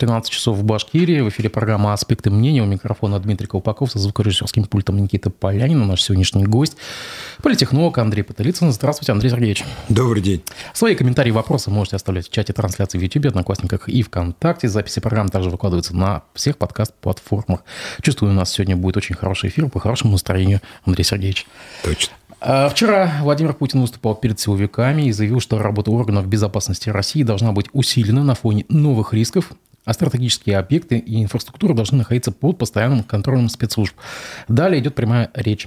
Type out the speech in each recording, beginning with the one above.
13 часов в Башкирии. В эфире программа «Аспекты мнения». У микрофона Дмитрий Колпаков со звукорежиссерским пультом Никита Полянин. Наш сегодняшний гость – политехнолог Андрей Потылицын. Здравствуйте, Андрей Сергеевич. Добрый день. Свои комментарии и вопросы можете оставлять в чате трансляции в YouTube, Одноклассниках и ВКонтакте. Записи программ также выкладываются на всех подкаст-платформах. Чувствую, у нас сегодня будет очень хороший эфир по хорошему настроению, Андрей Сергеевич. Точно. А, вчера Владимир Путин выступал перед силовиками и заявил, что работа органов безопасности России должна быть усилена на фоне новых рисков, а стратегические объекты и инфраструктура должны находиться под постоянным контролем спецслужб. Далее идет прямая речь.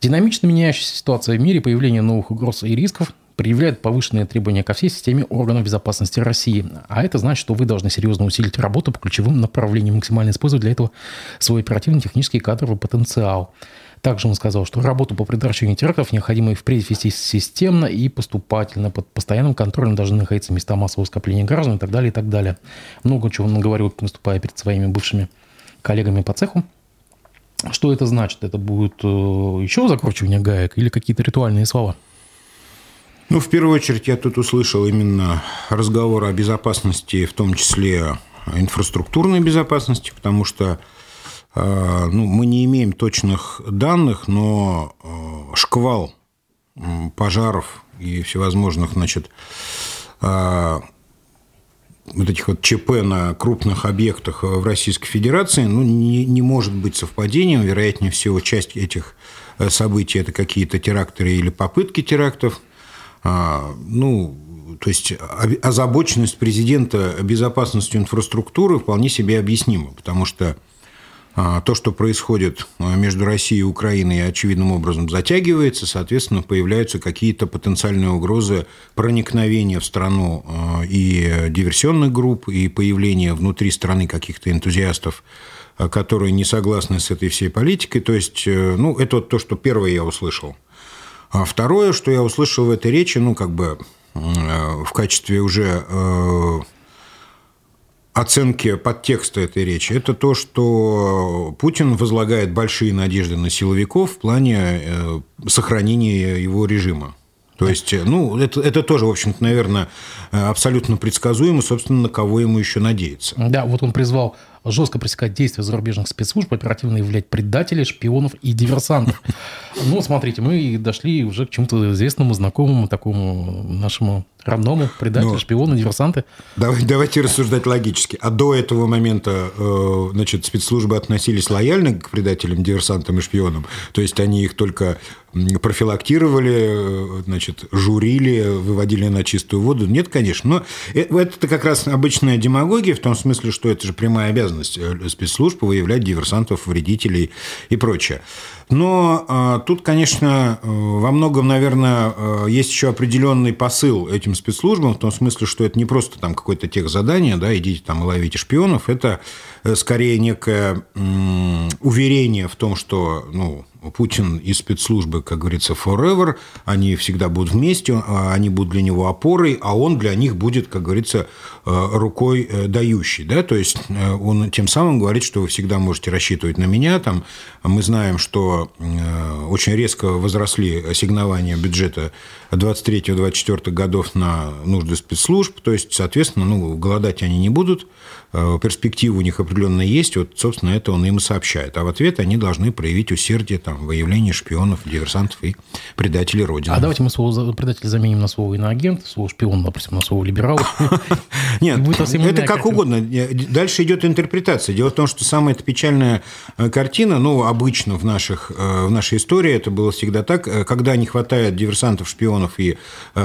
Динамично меняющаяся ситуация в мире, появление новых угроз и рисков предъявляет повышенные требования ко всей системе органов безопасности России. А это значит, что вы должны серьезно усилить работу по ключевым направлениям, максимально использовать для этого свой оперативно-технический кадровый потенциал. Также он сказал, что работу по предотвращению терактов необходимо впредь вести системно и поступательно. Под постоянным контролем должны находиться места массового скопления граждан и так далее, и так далее. Много чего он говорил, выступая перед своими бывшими коллегами по цеху. Что это значит? Это будет э, еще закручивание гаек или какие-то ритуальные слова? Ну, в первую очередь, я тут услышал именно разговор о безопасности, в том числе инфраструктурной безопасности, потому что ну, мы не имеем точных данных, но а, шквал пожаров и всевозможных, значит, а, вот этих вот ЧП на крупных объектах в Российской Федерации, ну, не, не может быть совпадением. Вероятнее всего, часть этих э, событий – это какие-то теракторы или попытки терактов. Ну, то есть озабоченность президента безопасностью инфраструктуры вполне себе объяснима, потому что то, что происходит а, между Россией и Украиной, очевидным образом затягивается, соответственно, появляются какие-то потенциальные угрозы проникновения в страну а, и диверсионных групп, и появления внутри страны каких-то энтузиастов, которые не согласны с этой всей политикой. То есть, э, ну, это вот то, что первое я услышал. А второе, что я услышал в этой речи, ну, как бы э, в качестве уже оценки подтекста этой речи, это то, что Путин возлагает большие надежды на силовиков в плане э, сохранения его режима. То есть, э, ну, это, это тоже, в общем-то, наверное, э, абсолютно предсказуемо, собственно, на кого ему еще надеяться. Да, вот он призвал жестко пресекать действия зарубежных спецслужб, оперативно являть предателей, шпионов и диверсантов. Ну, смотрите, мы дошли уже к чему-то известному, знакомому, такому нашему родному предателю, ну, шпиону, диверсанты. Давайте, давайте рассуждать логически. А до этого момента э, значит, спецслужбы относились лояльно к предателям, диверсантам и шпионам. То есть они их только профилактировали, э, значит, журили, выводили на чистую воду. Нет, конечно. Но это как раз обычная демагогия в том смысле, что это же прямая обязанность э, спецслужб выявлять диверсантов, вредителей и прочее. Но а, тут, конечно, э, во многом, наверное, э, есть еще определенный посыл этим спецслужбам, в том смысле, что это не просто там какое-то тех задание, да, идите там и ловите шпионов, это э, скорее некое уверение в том, что, ну, Путин и спецслужбы, как говорится, forever, они всегда будут вместе, а, они будут для него опорой, а он для них будет, как говорится, рукой дающий. Да? То есть он тем самым говорит, что вы всегда можете рассчитывать на меня. Там, мы знаем, что Э, очень резко возросли ассигнования бюджета 23-24 годов на нужды спецслужб, то есть, соответственно, ну, голодать они не будут, Э, перспективы у них определенно есть, вот, собственно, это он им и сообщает. А в ответ они должны проявить усердие там, выявление шпионов, диверсантов и предателей Родины. А давайте мы слово предатель заменим на слово иноагент, слово шпион, допустим, на слово либерал. Нет, это как угодно. Дальше идет интерпретация. Дело в том, что самая печальная э, картина, ну, обычно в, наших, э, в нашей истории это было всегда так, когда не хватает диверсантов, шпионов и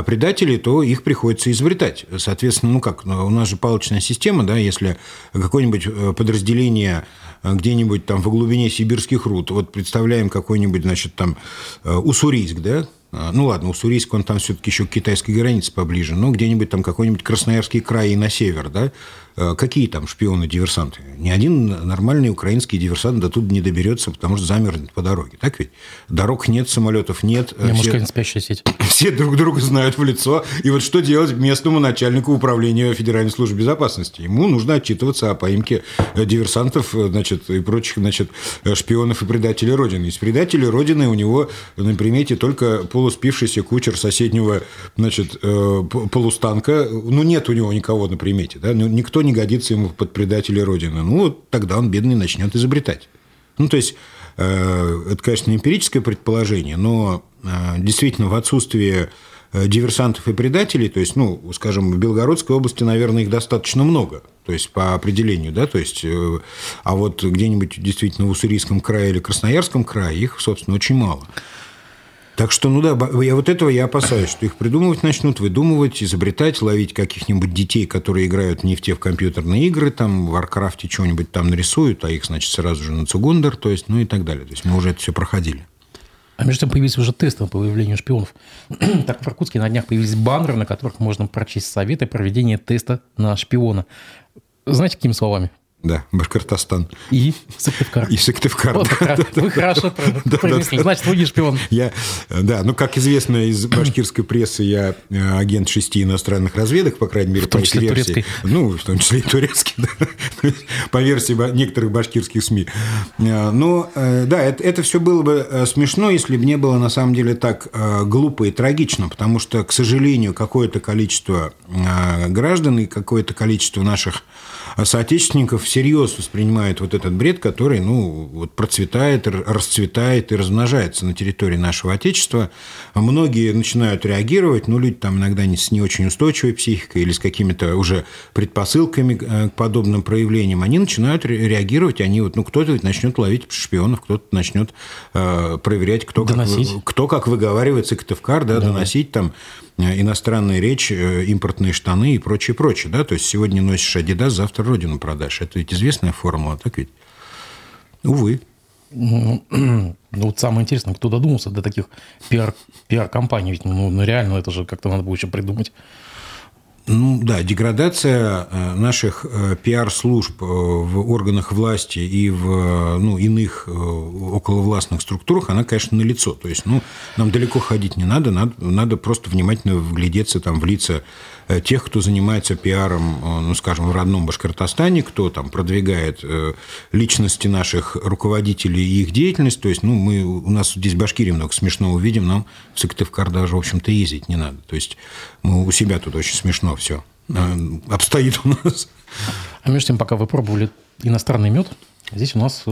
предателей, то их приходится изобретать. Соответственно, ну как, у нас же палочная система, да, если какое-нибудь э, подразделение э, где-нибудь там в глубине сибирских руд, вот представляем какой-нибудь, значит, там э, Уссурийск, да, а, ну ладно, Уссурийск, он там все-таки еще к китайской границе поближе, но где-нибудь там какой-нибудь Красноярский край и на север, да, какие там шпионы-диверсанты? Ни один нормальный украинский диверсант до туда не доберется, потому что замерзнет по дороге. Так ведь? Дорог нет, самолетов нет. Не, все, может, спящая сеть. Все друг друга знают в лицо. И вот что делать местному начальнику управления Федеральной службы безопасности? Ему нужно отчитываться о поимке э, диверсантов э, значит, и прочих значит, э, шпионов и предателей Родины. Из предателей Родины у него на примете только пол полуспившийся кучер соседнего значит, э, полустанка. Ну, нет у него никого на примете. Да? Ну, никто не годится ему под предателя Родины. Ну, вот тогда он, бедный, начнет изобретать. Ну, то есть, э, это, конечно, не эмпирическое предположение, но э, действительно в отсутствии э, диверсантов и предателей, то есть, ну, скажем, в Белгородской области, наверное, их достаточно много, то есть по определению, да, то есть, а вот где-нибудь действительно в Уссурийском крае или Красноярском крае их, собственно, очень мало. Так что, ну да, я вот этого я опасаюсь, что их придумывать начнут, выдумывать, изобретать, ловить каких-нибудь детей, которые играют не в те в компьютерные игры, там, в Warcraft е что-нибудь там нарисуют, а их, значит, сразу же на Цугундер, то есть, ну и так далее. То есть, мы уже это все проходили. А между тем появились уже тесты по выявлению шпионов. так в Иркутске на днях появились баннеры, на которых можно прочесть советы проведения теста на шпиона. Знаете, какими словами? Да, Башкортостан. И Сыктывкар. И Сыктывкар. Вот, да, да, вы хорошо провели. Значит, вы не шпион. Я, да, ну, как известно из башкирской прессы, я э, агент шести иностранных разведок, по крайней мере, в том по числе версии. Турецкой. Ну, в том числе и турецкий, да. по версии некоторых башкирских СМИ. Э, но, э, да, это, это все было бы смешно, если бы не было, на самом деле, так глупо и трагично, потому что, к сожалению, какое-то количество граждан и какое-то количество наших соотечественников всерьез воспринимают вот этот бред, который ну, вот процветает, расцветает и размножается на территории нашего Отечества. Многие начинают реагировать, ну, люди там иногда не с не очень устойчивой психикой или с какими-то уже предпосылками э, к подобным проявлениям, они начинают реагировать, они вот, ну, кто-то начнет ловить шпионов, кто-то начнет э, проверять, кто как, кто как выговаривает Сыктывкар, да, да, доносить там иностранная речь, э, импортные штаны и прочее, прочее. Да? То есть сегодня носишь Адидас, завтра родину продашь. Это ведь известная формула, так ведь? Увы. Ну, ну вот самое интересное, кто додумался до таких пиар, пиар-компаний? Ведь ну, ну реально это же как-то надо было еще придумать. Ну да, деградация э, наших э, пиар-служб э, в органах власти и в ну, иных околовластных структурах, она, конечно, налицо. То есть, ну, нам далеко ходить не надо, надо, надо просто внимательно вглядеться там, в лица тех, кто занимается пиаром, э, ну, скажем, в родном Башкортостане, кто там продвигает э, личности наших руководителей и их деятельность. То есть, ну, мы, у нас здесь в Башкирии много смешного видим, нам в Сыктывкар даже, в общем-то, ездить не надо. То есть, мы у себя тут очень смешно все обстоит у нас. А между тем, пока вы пробовали иностранный мед, здесь у нас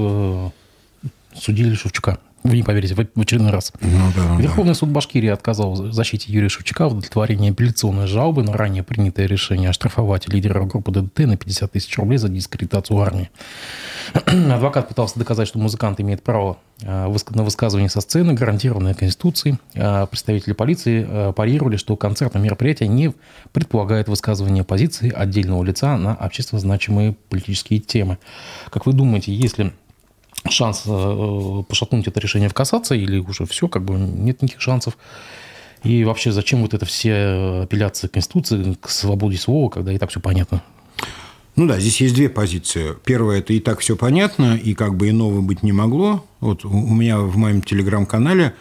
судили Шевчука. Вы не поверите, в очередной раз. Ну, да, Верховный да. суд Башкирии отказал в защите Юрия Шевчука в удовлетворении апелляционной жалобы на ранее принятое решение оштрафовать лидера группы ДДТ на 50 тысяч рублей за дискредитацию армии. Адвокат пытался доказать, что музыкант имеет право э, на высказывание со сцены, гарантированное Конституцией. А представители полиции э, парировали, что концертное мероприятие не предполагает высказывание позиции отдельного лица на общественно значимые политические темы. Как вы думаете, если шанс э, пошатнуть это решение в кассации, или уже все, как бы нет никаких шансов. И вообще, зачем вот это все апелляции к Конституции, к свободе слова, когда и так все понятно? Ну да, здесь есть две позиции. Первая – это и так все понятно, и как бы иного быть не могло. Вот у меня в моем телеграм-канале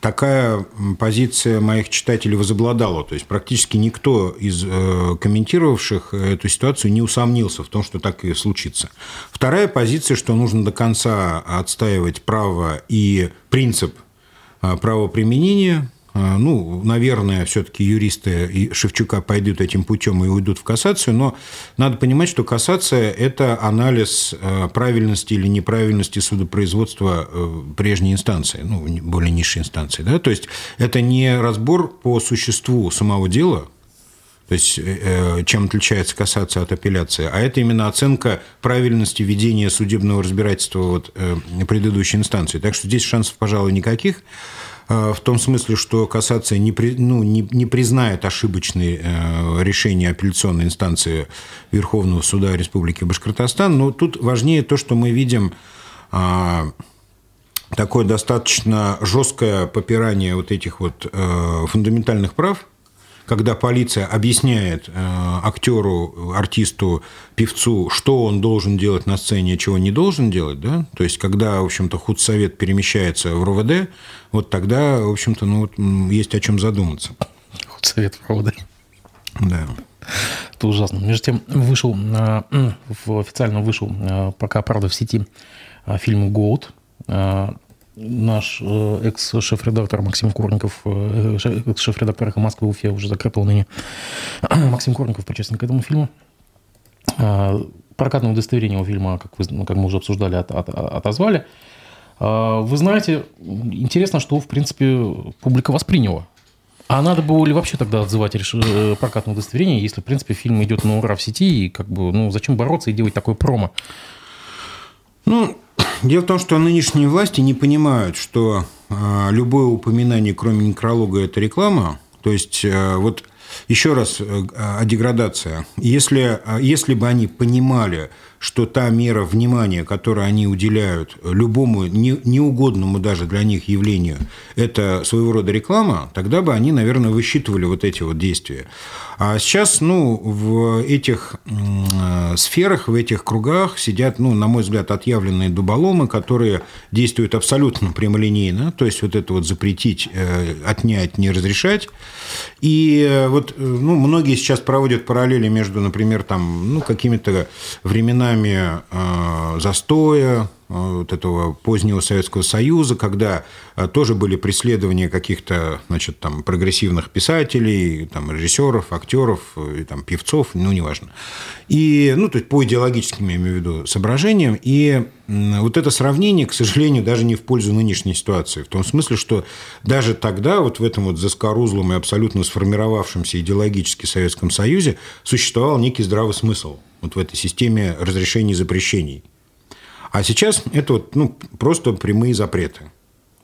такая позиция моих читателей возобладала. То есть практически никто из э, комментировавших эту ситуацию не усомнился в том, что так и случится. Вторая позиция, что нужно до конца отстаивать право и принцип а, правоприменения а, ну, наверное, все-таки юристы Шевчука пойдут этим путем и уйдут в кассацию, но надо понимать, что кассация – это анализ а, правильности или неправильности судопроизводства э, прежней инстанции, ну, более низшей инстанции. Да? То есть это не разбор по существу самого дела, то есть, э, э, чем отличается кассация от апелляции, а это именно оценка правильности ведения судебного разбирательства вот, предыдущей инстанции. Так что здесь шансов, пожалуй, никаких. Э, в том смысле, что кассация не, при, ну, не, не признает ошибочные э, решения апелляционной инстанции Верховного суда Республики Башкортостан. Но тут важнее то, что мы видим а, такое достаточно жесткое попирание вот этих вот э, фундаментальных прав – когда полиция объясняет э, актеру, артисту, певцу, что он должен делать на сцене, а чего не должен делать, да, то есть когда, в общем-то, худсовет перемещается в РОВД, вот тогда, в общем-то, ну, вот, есть о чем задуматься. Худсовет в РОВД. Да. Это ужасно. Между тем, вышел, э, официально вышел, э, пока, правда, в сети фильм «Голд», наш э, экс-шеф-редактор Максим Курников, э, экс-шеф-редактор «Эхо Москвы» Уфе, уже закрытого ныне, Максим Курников причастен к этому фильму. Прокатное удостоверение у фильма, как, вы, ну, как мы уже обсуждали, от, от, отозвали. Вы знаете, интересно, что, в принципе, публика восприняла. А надо было ли вообще тогда отзывать э, прокатное удостоверение, если, в принципе, фильм идет на ура в сети, и как бы, ну, зачем бороться и делать такое промо? Ну, дело в том, что нынешние власти не понимают, что э, любое упоминание, кроме некролога, это реклама. То есть, э, вот еще раз э, о деградации. Если, если бы они понимали, что та мера внимания, которую они уделяют любому не, неугодному даже для них явлению, это своего рода реклама, тогда бы они, наверное, высчитывали вот эти вот действия. А сейчас, ну, в этих э, сферах, в этих кругах сидят, ну, на мой взгляд, отъявленные дуболомы, которые действуют абсолютно прямолинейно, то есть вот это вот запретить, э, отнять, не разрешать. И э, вот, ну, многие сейчас проводят параллели между, например, там, ну, какими-то временами э, застоя, вот этого позднего Советского Союза, когда а, тоже были преследования каких-то значит, там, прогрессивных писателей, там, режиссеров, актеров, и, там, певцов, ну, неважно. И, ну, то есть по идеологическим, я имею в виду, соображениям. И вот это сравнение, к сожалению, даже не в пользу нынешней ситуации. В том смысле, что даже тогда, вот в этом вот заскорузлом и абсолютно сформировавшемся идеологически Советском Союзе существовал некий здравый смысл вот в этой системе разрешений и запрещений – а сейчас это вот, ну, просто прямые запреты.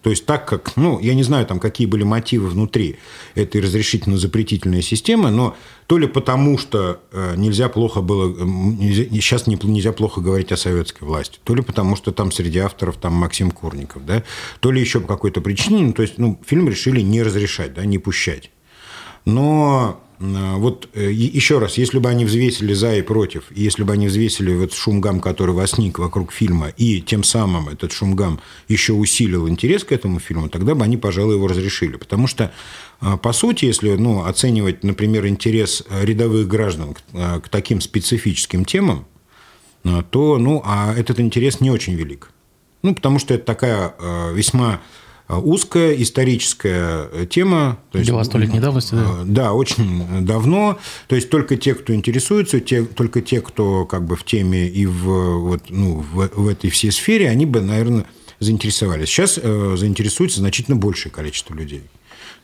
То есть так как, ну, я не знаю, там, какие были мотивы внутри этой разрешительно-запретительной системы, но то ли потому, что э, нельзя плохо было, нельзя, сейчас нельзя плохо говорить о советской власти, то ли потому, что там среди авторов там Максим Курников, да, то ли еще по какой-то причине, ну, то есть, ну, фильм решили не разрешать, да, не пущать. Но Э, вот э, еще раз, если бы они взвесили за и против, если бы они взвесили вот шумгам, который возник вокруг фильма, и тем самым этот шумгам еще усилил интерес к этому фильму, тогда бы они, пожалуй, его разрешили. Потому что, э, по сути, если ну, оценивать, например, интерес рядовых граждан к, к таким специфическим темам, то ну, а этот интерес не очень велик. Ну, потому что это такая весьма узкая историческая э, тема. Дела столетней давности, да? А, да, очень давно. То есть только те, кто интересуется, те, только те, кто как бы в теме и в, вот, ну, в, в этой всей сфере, они бы, наверное, заинтересовались. Сейчас э, заинтересуется значительно большее количество людей.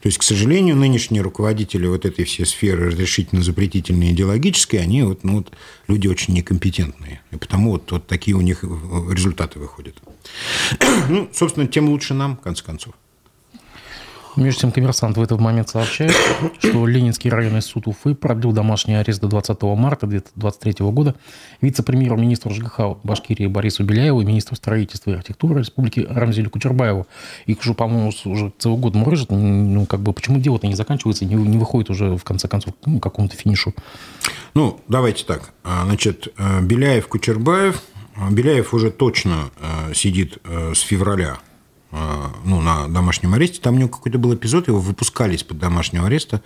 То есть, к сожалению, нынешние руководители вот этой всей сферы разрешительно-запретительной идеологической, они вот, ну, вот, люди очень некомпетентные. И потому вот, вот такие у них результаты выходят. Ну, собственно, тем лучше нам, в конце концов. Между тем, коммерсант в этот момент сообщает, что Ленинский районный суд Уфы продлил домашний арест до 20 марта 2023 года вице-премьеру министру ЖКХ Башкирии Борису Беляеву и министру строительства и архитектуры Республики Рамзелю Кучербаеву. Их уже, по-моему, уже целый год мурыжат. Ну, как бы, почему дело-то не заканчивается, не, не выходит уже, в конце концов, ну, к какому-то финишу? Ну, давайте так. А, значит, э, Беляев, Кучербаев. Беляев уже точно э, сидит э, с февраля а, ну, на домашнем аресте. Там у него какой-то был эпизод, его выпускали из-под домашнего ареста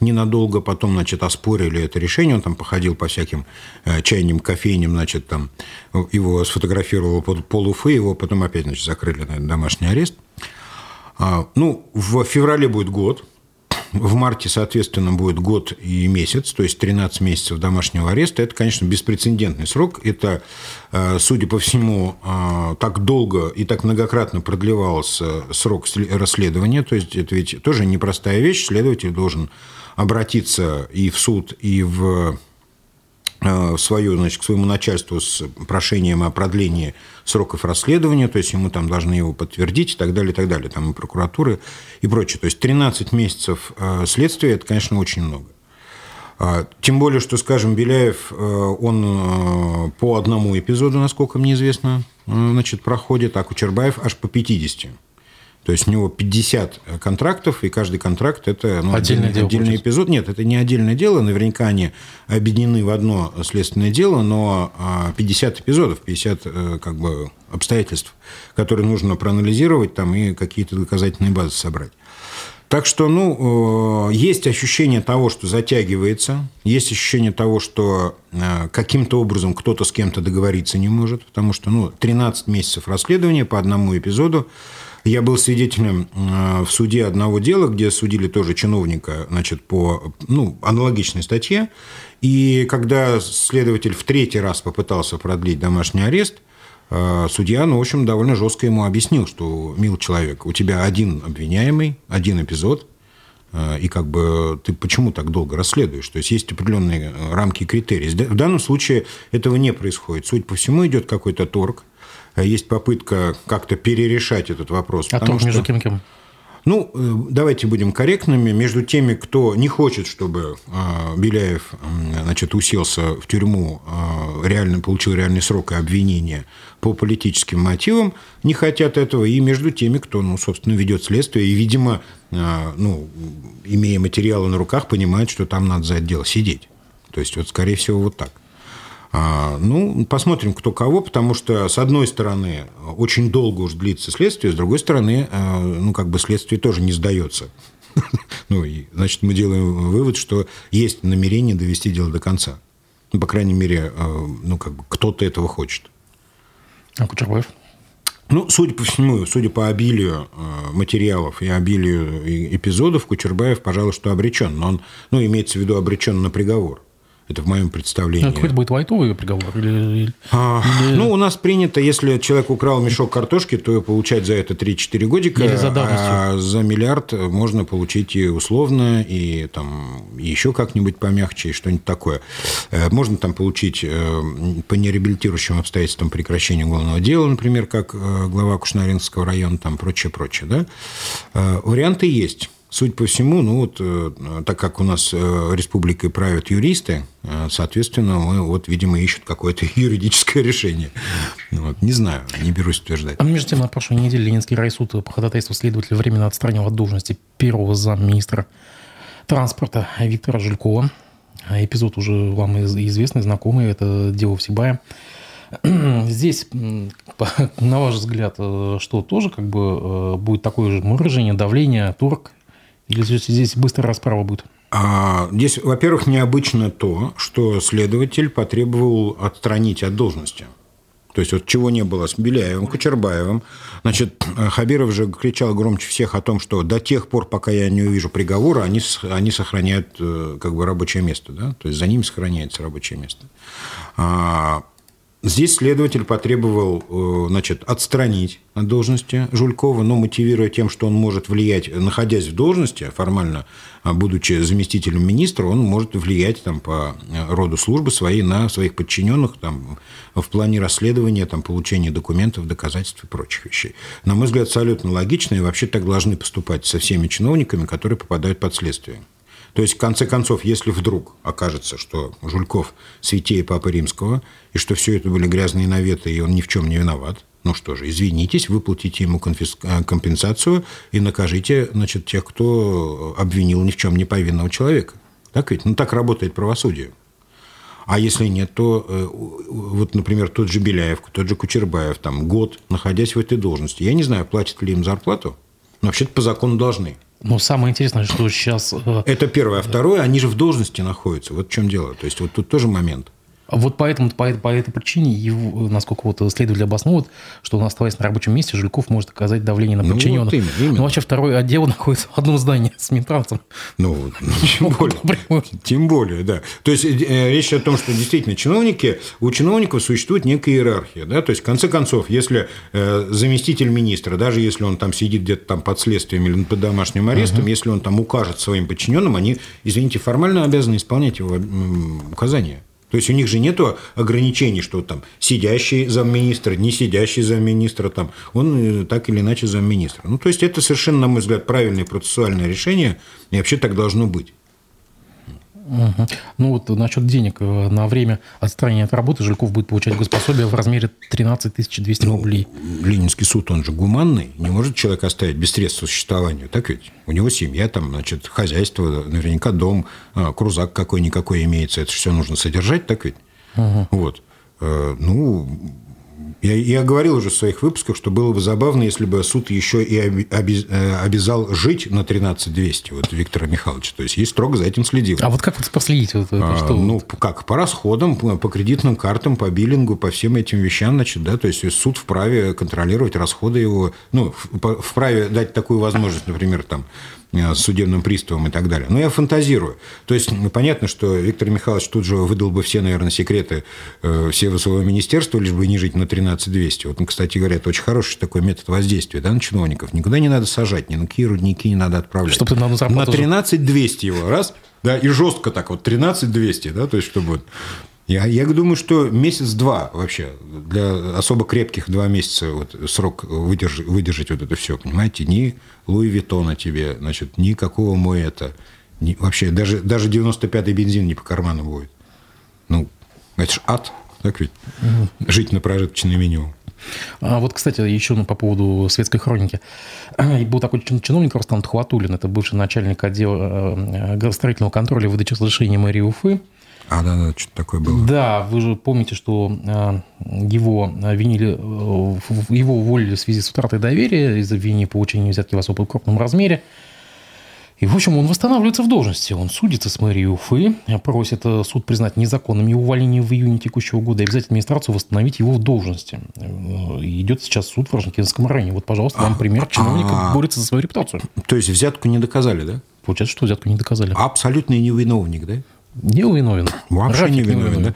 ненадолго, потом, значит, оспорили это решение, он там походил по всяким э, чайным кофейням, значит, там его сфотографировал под пол Уфы, его потом опять, значит, закрыли на домашний арест. А, ну, в феврале будет год, в марте, соответственно, будет год и месяц, то есть 13 месяцев домашнего ареста. Это, конечно, беспрецедентный срок. Это, э, судя по всему, э, так долго и так многократно продлевался срок расследования. То есть это ведь тоже непростая вещь. Следователь должен обратиться и в суд, и в Э, свою, значит, к своему начальству с прошением о продлении сроков расследования, то есть ему там должны его подтвердить и так далее, и так далее, там и прокуратуры и прочее. То есть 13 месяцев э, следствия – это, конечно, очень много. А, тем более, что, скажем, Беляев, э, он по одному эпизоду, насколько мне известно, значит, проходит, а Кучербаев аж по 50. То есть у него 50 контрактов, и каждый контракт – это ну, отдельный, дело, отдельный эпизод. Нет, это не отдельное дело. Наверняка они объединены в одно следственное дело, но 50 а, эпизодов, 50 э, как бы, обстоятельств, которые нужно проанализировать там, и какие-то доказательные базы собрать. Так что, ну, э, есть ощущение того, что затягивается, есть ощущение того, что э, каким-то образом кто-то с кем-то договориться не может, потому что, ну, 13 месяцев расследования по одному эпизоду, Я был свидетелем э, в суде одного дела, где судили тоже чиновника, значит, по ну, аналогичной статье. И когда следователь в третий раз попытался продлить домашний арест, э, судья, ну, в общем, довольно жестко ему объяснил, что, мил человек, у тебя один обвиняемый, один эпизод, э, и как бы ты почему так долго расследуешь? То есть есть определенные рамки и критерии. В данном случае этого не происходит. Судя по всему, идет какой-то торг, есть попытка как-то перерешать этот вопрос. А торг между кем кем? Ну, э, давайте будем корректными. Между теми, кто не хочет, чтобы э, Беляев значит, уселся в тюрьму, э, реально получил реальный срок и обвинение по политическим мотивам, не хотят этого, и между теми, кто, ну, собственно, ведет следствие и, видимо, ну, имея материалы на руках, понимает, что там надо за это дело сидеть. То есть, вот, скорее всего, вот так. А, ну, посмотрим, кто кого, потому что, с одной стороны, очень долго уж длится следствие, с другой стороны, а, ну, как бы следствие тоже не сдается. Ну, и, значит, мы делаем вывод, что есть намерение довести дело до конца. Ну, по крайней мере, а, ну, как бы кто-то этого хочет. А Кучербаев? Ну, судя по всему, судя по обилию материалов и обилию эпизодов, Кучербаев, пожалуй, что обречен. Но он, ну, имеется в виду обречен на приговор. Это в моем представлении. Какой-то будет лайтовый приговор? Или, а, или... Ну, у нас принято, если человек украл мешок картошки, то получать за это 3-4 годика. Или за А за миллиард можно получить и условно, и там еще как-нибудь помягче, и что-нибудь такое. Э, можно там получить э, по нереабилитирующим обстоятельствам прекращение уголовного дела, например, как э, глава Кушнаринского района, там прочее-прочее. Да? Варианты есть. Судя по всему, ну вот, э, так как у нас э, республикой правят юристы, э, соответственно, мы вот, видимо, ищут какое-то юридическое решение. Вот, не знаю, не берусь утверждать. А между тем, на прошлой неделе Ленинский райсуд по ходатайству следователя временно отстранил от должности первого замминистра транспорта Виктора Жулькова. Эпизод уже вам известный, знакомый, это дело Всебая. Здесь, на ваш взгляд, что тоже как бы будет такое же выражение, давление, торг или здесь быстрая расправа будет? А, здесь, во-первых, необычно то, что следователь потребовал отстранить от должности. То есть, вот чего не было с Беляевым, Кучербаевым. Значит, Хабиров же кричал громче всех о том, что до тех пор, пока я не увижу приговора, они, они сохраняют э, как бы рабочее место. Да? То есть, за ними сохраняется рабочее место. А, Здесь следователь потребовал э, значит, отстранить от должности Жулькова, но мотивируя тем, что он может влиять, находясь в должности, формально а, будучи заместителем министра, он может влиять там, по э, роду службы своей на своих подчиненных там, в плане расследования, там, получения документов, доказательств и прочих вещей. На мой взгляд, абсолютно логично, и вообще так должны поступать со всеми чиновниками, которые попадают под следствие. То есть, в конце концов, если вдруг окажется, что Жульков святее Папы Римского, и что все это были грязные наветы, и он ни в чем не виноват, ну что же, извинитесь, выплатите ему э, компенсацию и накажите значит, тех, кто обвинил ни в чем не повинного человека. Так ведь? Ну, так работает правосудие. А если нет, то э, вот, например, тот же Беляев, тот же Кучербаев, там, год, находясь в этой должности, я не знаю, платят ли им зарплату, но вообще-то по закону должны. Ну, самое интересное, что сейчас... Э, Это первое. А второе, они же в должности находятся. Вот в чем дело. То есть, вот тут тоже момент. Вот поэтому, по, по этой причине, его, насколько вот следователь обосновывает, что он, оставаясь на рабочем месте, Жульков может оказать давление на ну, подчиненных. Вот именно, именно. Ну, вообще второй отдел находится в одном здании с Минтрансом. Ну, тем более. Тем более, да. То есть, э, речь о том, что действительно чиновники, у чиновников существует некая иерархия. Да? То есть, в конце концов, если э, заместитель министра, даже если он там сидит где-то там под следствием или под домашним арестом, uh-huh. если он там укажет своим подчиненным, они, извините, формально обязаны исполнять его указания. То есть у них же нет ограничений, что там сидящий замминистра, не сидящий замминистра, там, он э, так или иначе замминистра. Ну, то есть это совершенно, на мой взгляд, правильное процессуальное решение, и вообще так должно быть. Угу. Ну вот насчет денег. Э, на время отстранения от работы Жильков будет получать госпособие в размере 13 200 ну, рублей. Ленинский суд, он же гуманный. Не может человек оставить без средств существования. Так ведь? У него семья, там, значит, хозяйство, наверняка дом, а, крузак какой-никакой имеется. Это все нужно содержать, так ведь? Угу. Вот. Э, ну, Я, я говорил уже в своих выпусках, что было бы забавно, если бы суд еще и э, обязал жить на 13200, вот Виктора Михайловича. То есть, и строго за этим следил. А вот как вот проследить? Вот это, а, что? Ну, как? По расходам, по кредитным картам, по биллингу, по всем этим вещам, значит, да, то есть суд вправе контролировать расходы его, ну, вправе дать такую возможность, например, там, Э, судебным приставом и так далее. Но я фантазирую. То есть ну, понятно, что Виктор Михайлович тут же выдал бы все, наверное, секреты э, всего своего министерства, лишь бы не жить на 13200. Вот, кстати говоря, это очень хороший такой метод воздействия да, на чиновников. Никуда не надо сажать, ни на какие рудники не надо отправлять. Чтобы ты на, на 13200 его, раз, да, и жестко так вот, 13200, да, то есть чтобы я, я думаю, что месяц-два вообще для особо крепких два месяца вот, срок выдерж, выдержать вот это все, понимаете? Ни Луи Виттона тебе, значит, никакого мой это, ни, вообще даже, даже 95-й бензин не по карману будет. Ну, это ж ад, так ведь? Жить на прожиточный минимум. А вот, кстати, еще ну, по поводу светской хроники. Был такой чиновник Рустам Тхватулин, это бывший начальник отдела э, градостроительного контроля выдачи разрешений мэрии Уфы. А, да, да, что-то такое было. Да, вы же помните, что а, его винили, э, его уволили в связи с утратой доверия из-за обвинения получения взятки в особо крупном размере. И, в общем, он восстанавливается в должности. Он судится с мэрией Уфы, просит э, суд признать незаконным его увольнение в июне текущего года и обязать администрацию восстановить его в должности. Э, идет сейчас суд в Рожникинском районе. Вот, пожалуйста, вам пример чиновника борется за свою репутацию. То есть взятку не доказали, да? Получается, что взятку не доказали. Абсолютный невиновник, да? Не виновен. Вообще Рафик не виновен. виновен. Да?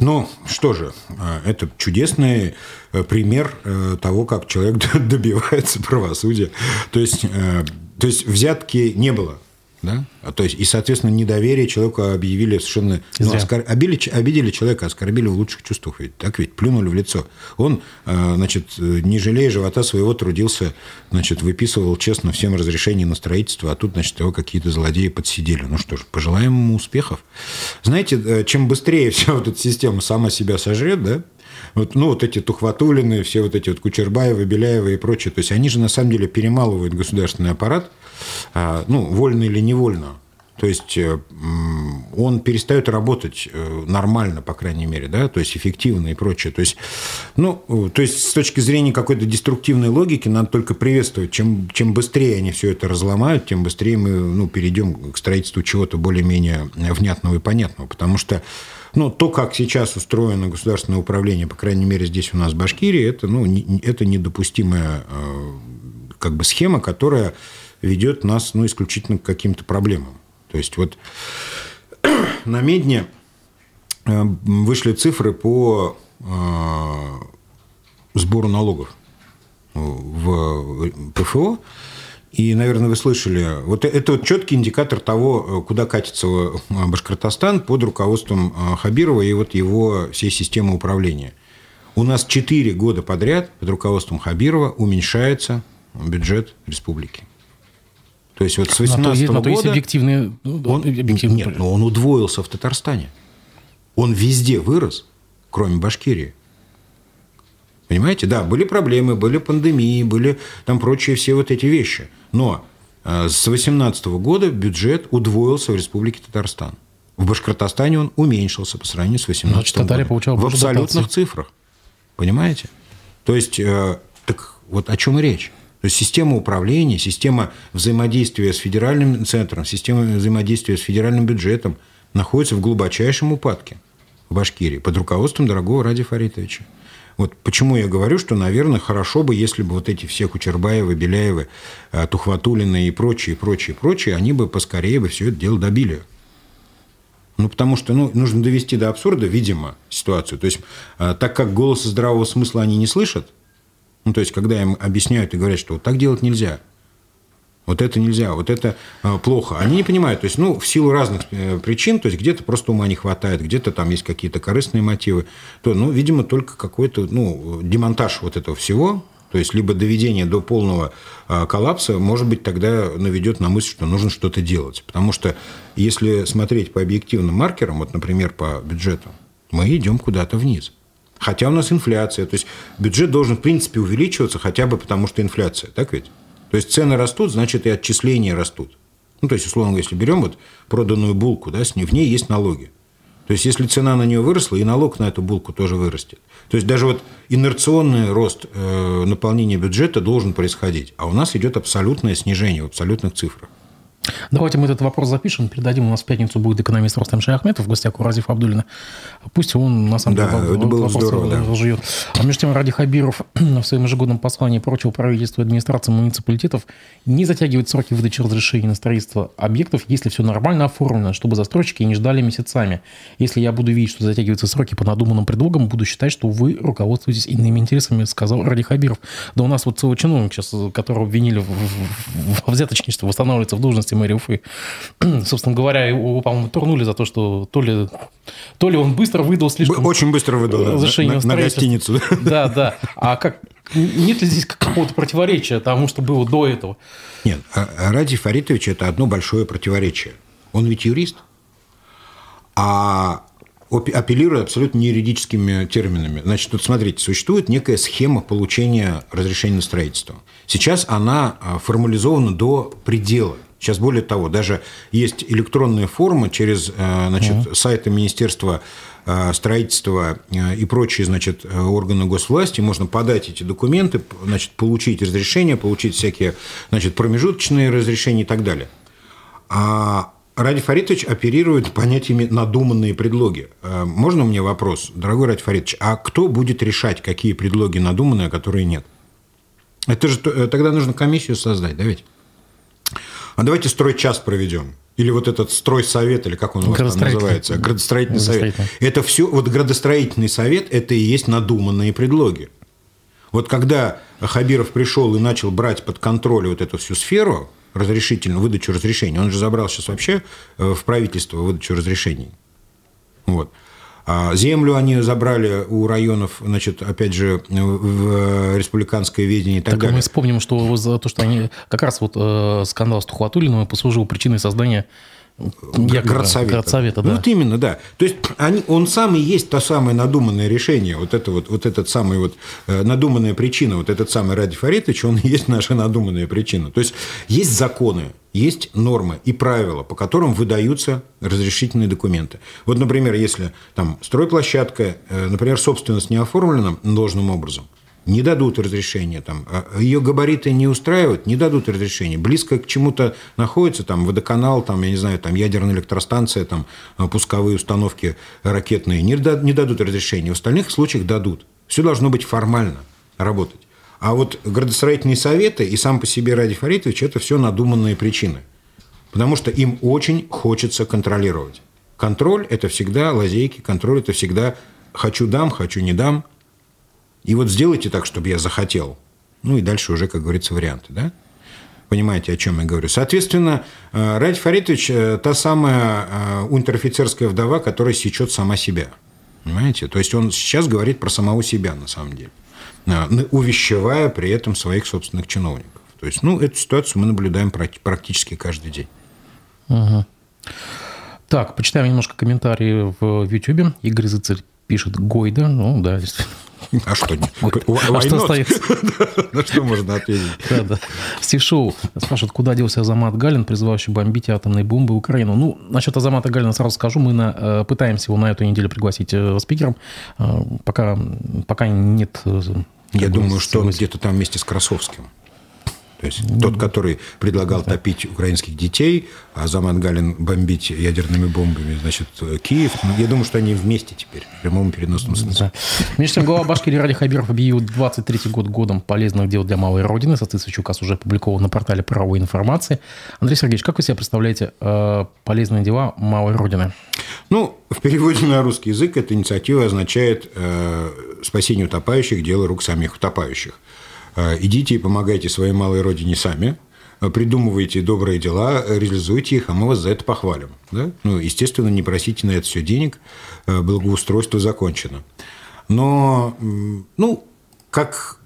Ну, что же, а, это чудесный э, пример э, того, как человек добивается правосудия. То есть, э, то есть взятки не было. Да? А то есть, и, соответственно, недоверие человеку объявили совершенно... Ну, оскор... обидели, обидели человека, оскорбили в лучших чувствах. Ведь, так ведь, плюнули в лицо. Он, э, значит, не жалея живота своего, трудился, значит, выписывал честно всем разрешения на строительство, а тут, значит, его какие-то злодеи подсидели. Ну что ж, пожелаем ему успехов. Знаете, э, чем быстрее вся вот эта система сама себя сожрет, да, вот, ну, вот эти Тухватулины, все вот эти вот Кучербаевы, Беляевы и прочее, то есть они же на самом деле перемалывают государственный аппарат, а, ну, вольно или невольно. То есть э, он перестает работать э, нормально, по крайней мере, да, то есть эффективно и прочее. То есть, ну, то есть с точки зрения какой-то деструктивной логики надо только приветствовать. Чем, чем быстрее они все это разломают, тем быстрее мы ну, перейдем к строительству чего-то более-менее внятного и понятного. Потому что ну, то, как сейчас устроено государственное управление, по крайней мере, здесь у нас в Башкирии, это, ну, это недопустимая э, как бы схема, которая ведет нас ну, исключительно к каким-то проблемам. То есть вот на Медне э, вышли цифры по э, сбору налогов в ПФО. И, наверное, вы слышали, вот это вот четкий индикатор того, куда катится Башкортостан под руководством э, Хабирова и вот его всей системы управления. У нас 4 года подряд под руководством Хабирова уменьшается бюджет республики. То есть вот с 18 -го года... есть объективные... Ну, он, объективные... Нет, но он удвоился в Татарстане. Он везде вырос, кроме Башкирии. Понимаете? Да, были проблемы, были пандемии, были там прочие все вот эти вещи. Но э, с 2018 года бюджет удвоился в Республике Татарстан. В Башкортостане он уменьшился по сравнению с 2018 годом. В абсолютных дотации. цифрах. Понимаете? То есть, э, так вот о чем и речь. То есть система управления, система взаимодействия с федеральным центром, система взаимодействия с федеральным бюджетом находится в глубочайшем упадке в Башкирии под руководством дорогого Ради Фаритовича. Вот почему я говорю, что, наверное, хорошо бы, если бы вот эти все Кучербаевы, Беляевы, э, Тухватулины и прочие, прочие, прочие, они бы поскорее бы все это дело добили. Ну, потому что ну, нужно довести до абсурда, видимо, ситуацию. То есть, э, так как голоса здравого смысла они не слышат, ну, то есть, когда им объясняют и говорят, что вот так делать нельзя, вот это нельзя, вот это э, плохо. Они не понимают, то есть, ну, в силу разных э, причин, то есть, где-то просто ума не хватает, где-то там есть какие-то корыстные мотивы, то, ну, видимо, только какой-то, ну, демонтаж вот этого всего, то есть, либо доведение до полного э, коллапса, может быть, тогда наведет на мысль, что нужно что-то делать. Потому что, если смотреть по объективным маркерам, вот, например, по бюджету, мы идем куда-то вниз. Хотя у нас инфляция. То есть бюджет должен, в принципе, увеличиваться хотя бы потому, что инфляция. Так ведь? То есть цены растут, значит, и отчисления растут. Ну, то есть, условно, если берем вот проданную булку, да, с ней, в ней есть налоги. То есть, если цена на нее выросла, и налог на эту булку тоже вырастет. То есть, даже вот инерционный рост э, наполнения бюджета должен происходить. А у нас идет абсолютное снижение в абсолютных цифрах. Давайте мы этот вопрос запишем, передадим. У нас в пятницу будет экономист Рустам Шаяхметов в гостях у Разиф Абдулина. Пусть он, на самом да, деле, это было здорово, да. А между тем, Ради Хабиров в своем ежегодном послании поручил правительству и администрации муниципалитетов не затягивать сроки выдачи разрешений на строительство объектов, если все нормально оформлено, чтобы застройщики не ждали месяцами. Если я буду видеть, что затягиваются сроки по надуманным предлогам, буду считать, что вы руководствуетесь иными интересами, сказал Ради Хабиров. Да у нас вот целый чиновник сейчас, которого обвинили в, в, в взяточничестве, восстанавливается в должности мэрии Уфы. Собственно говоря, его, по-моему, турнули за то, что то ли, то ли он быстро выдал слишком... Очень быстро выдал, да, на, на гостиницу. Да, да. А как, нет ли здесь какого-то противоречия тому, что было до этого? Нет, а, а Ради Фаритович – это одно большое противоречие. Он ведь юрист, а апеллирует абсолютно не юридическими терминами. Значит, вот смотрите, существует некая схема получения разрешения на строительство. Сейчас она а, формализована до предела – Сейчас более того, даже есть электронная форма через э, значит, uh-huh. сайты Министерства э, строительства э, и прочие значит, органы госвласти, можно подать эти документы, значит, получить разрешение, получить всякие значит, промежуточные разрешения и так далее. А Ради Фаритович оперирует понятиями надуманные предлоги. Можно мне вопрос, дорогой Ради Фаритович, а кто будет решать, какие предлоги надуманные, а которые нет? Это же тогда нужно комиссию создать, да ведь? А давайте стройчас проведем. Или вот этот стройсовет, или как он у вас там называется, градостроительный совет. Это все, вот градостроительный совет, это и есть надуманные предлоги. Вот когда Хабиров пришел и начал брать под контроль вот эту всю сферу, разрешительную выдачу разрешений, он же забрал сейчас вообще э, в правительство выдачу разрешений. Вот. А землю они забрали у районов, значит, опять же, в республиканское ведение и так, так далее. мы вспомним, что за то, что они... Как раз вот э, скандал с Тухватулиным послужил причиной создания Городсовета. Городсовета, да. Ну, вот именно, да. То есть они, он сам и есть то самое надуманное решение, вот это вот, вот этот самый вот э, надуманная причина, вот этот самый Ради Фаритович, он и есть наша надуманная причина. То есть есть законы, есть нормы и правила, по которым выдаются разрешительные документы. Вот, например, если там стройплощадка, э, например, собственность не оформлена должным образом – не дадут разрешения. Там, а ее габариты не устраивают, не дадут разрешения. Близко к чему-то находится, там, водоканал, там, я не знаю, там, ядерная электростанция, там, а, пусковые установки ракетные, не, не дадут разрешения. В остальных случаях дадут. Все должно быть формально работать. А вот градостроительные советы и сам по себе Ради Фаритович – это все надуманные причины. Потому что им очень хочется контролировать. Контроль – это всегда лазейки, контроль – это всегда «хочу дам, хочу не дам», и вот сделайте так, чтобы я захотел. Ну и дальше уже, как говорится, варианты, да? Понимаете, о чем я говорю. Соответственно, э, Ради Фаритович э, – та самая э, унтер-офицерская вдова, которая сечет сама себя. Понимаете? То есть он сейчас говорит про самого себя, на самом деле, увещевая при этом своих собственных чиновников. То есть, ну, эту ситуацию мы наблюдаем практически каждый день. Угу. Так, почитаем немножко комментарии в YouTube. Игорь Зыцель пишет Гойда. Ну, да, действительно. А что? А что остается? На что можно ответить? Да, да. Стив Шоу спрашивает, куда делся Азамат Галин, призывающий бомбить атомной бомбы Украину. Ну, насчет Азамата Галина сразу скажу. Мы на, э, пытаемся его на эту неделю пригласить э, спикером. Э, пока, пока нет... Я думаю, что он где-то там вместе с Красовским. То есть mm-hmm. тот, который предлагал да. топить украинских детей, а Заман Галин бомбить ядерными бомбами, значит, Киев. Ну, я думаю, что они вместе теперь, в прямом переносном смысле. Да. Между тем, глава Башкирии Ради Хабиров объявил 23 год годом полезных дел для малой Родины. Соответствующий указ уже опубликован на портале правовой информации. Андрей Сергеевич, как вы себе представляете э, полезные дела малой Родины? Ну, в переводе на русский язык эта инициатива означает э, спасение утопающих, дело рук самих утопающих. Э, идите и помогайте своей малой родине сами, э, придумывайте добрые дела, реализуйте их, а мы вас за это похвалим. Да? Ну, естественно, не просите на это все денег, э, благоустройство закончено. Но, ну, как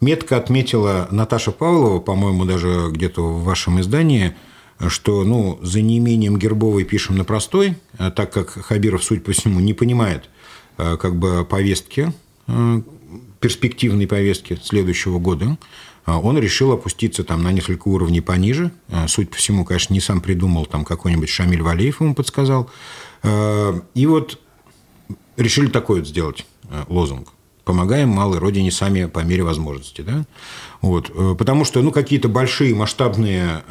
метко отметила Наташа Павлова, по-моему, даже где-то в вашем издании, что ну, за неимением гербовой пишем на простой, так как Хабиров, суть по всему, не понимает как бы повестки перспективной повестке следующего года, он решил опуститься там на несколько уровней пониже. Суть по всему, конечно, не сам придумал, там какой-нибудь Шамиль Валеев ему подсказал. И вот решили такой вот сделать лозунг помогаем малой родине сами по мере возможности. Да? Вот. Э, потому что ну, какие-то большие масштабные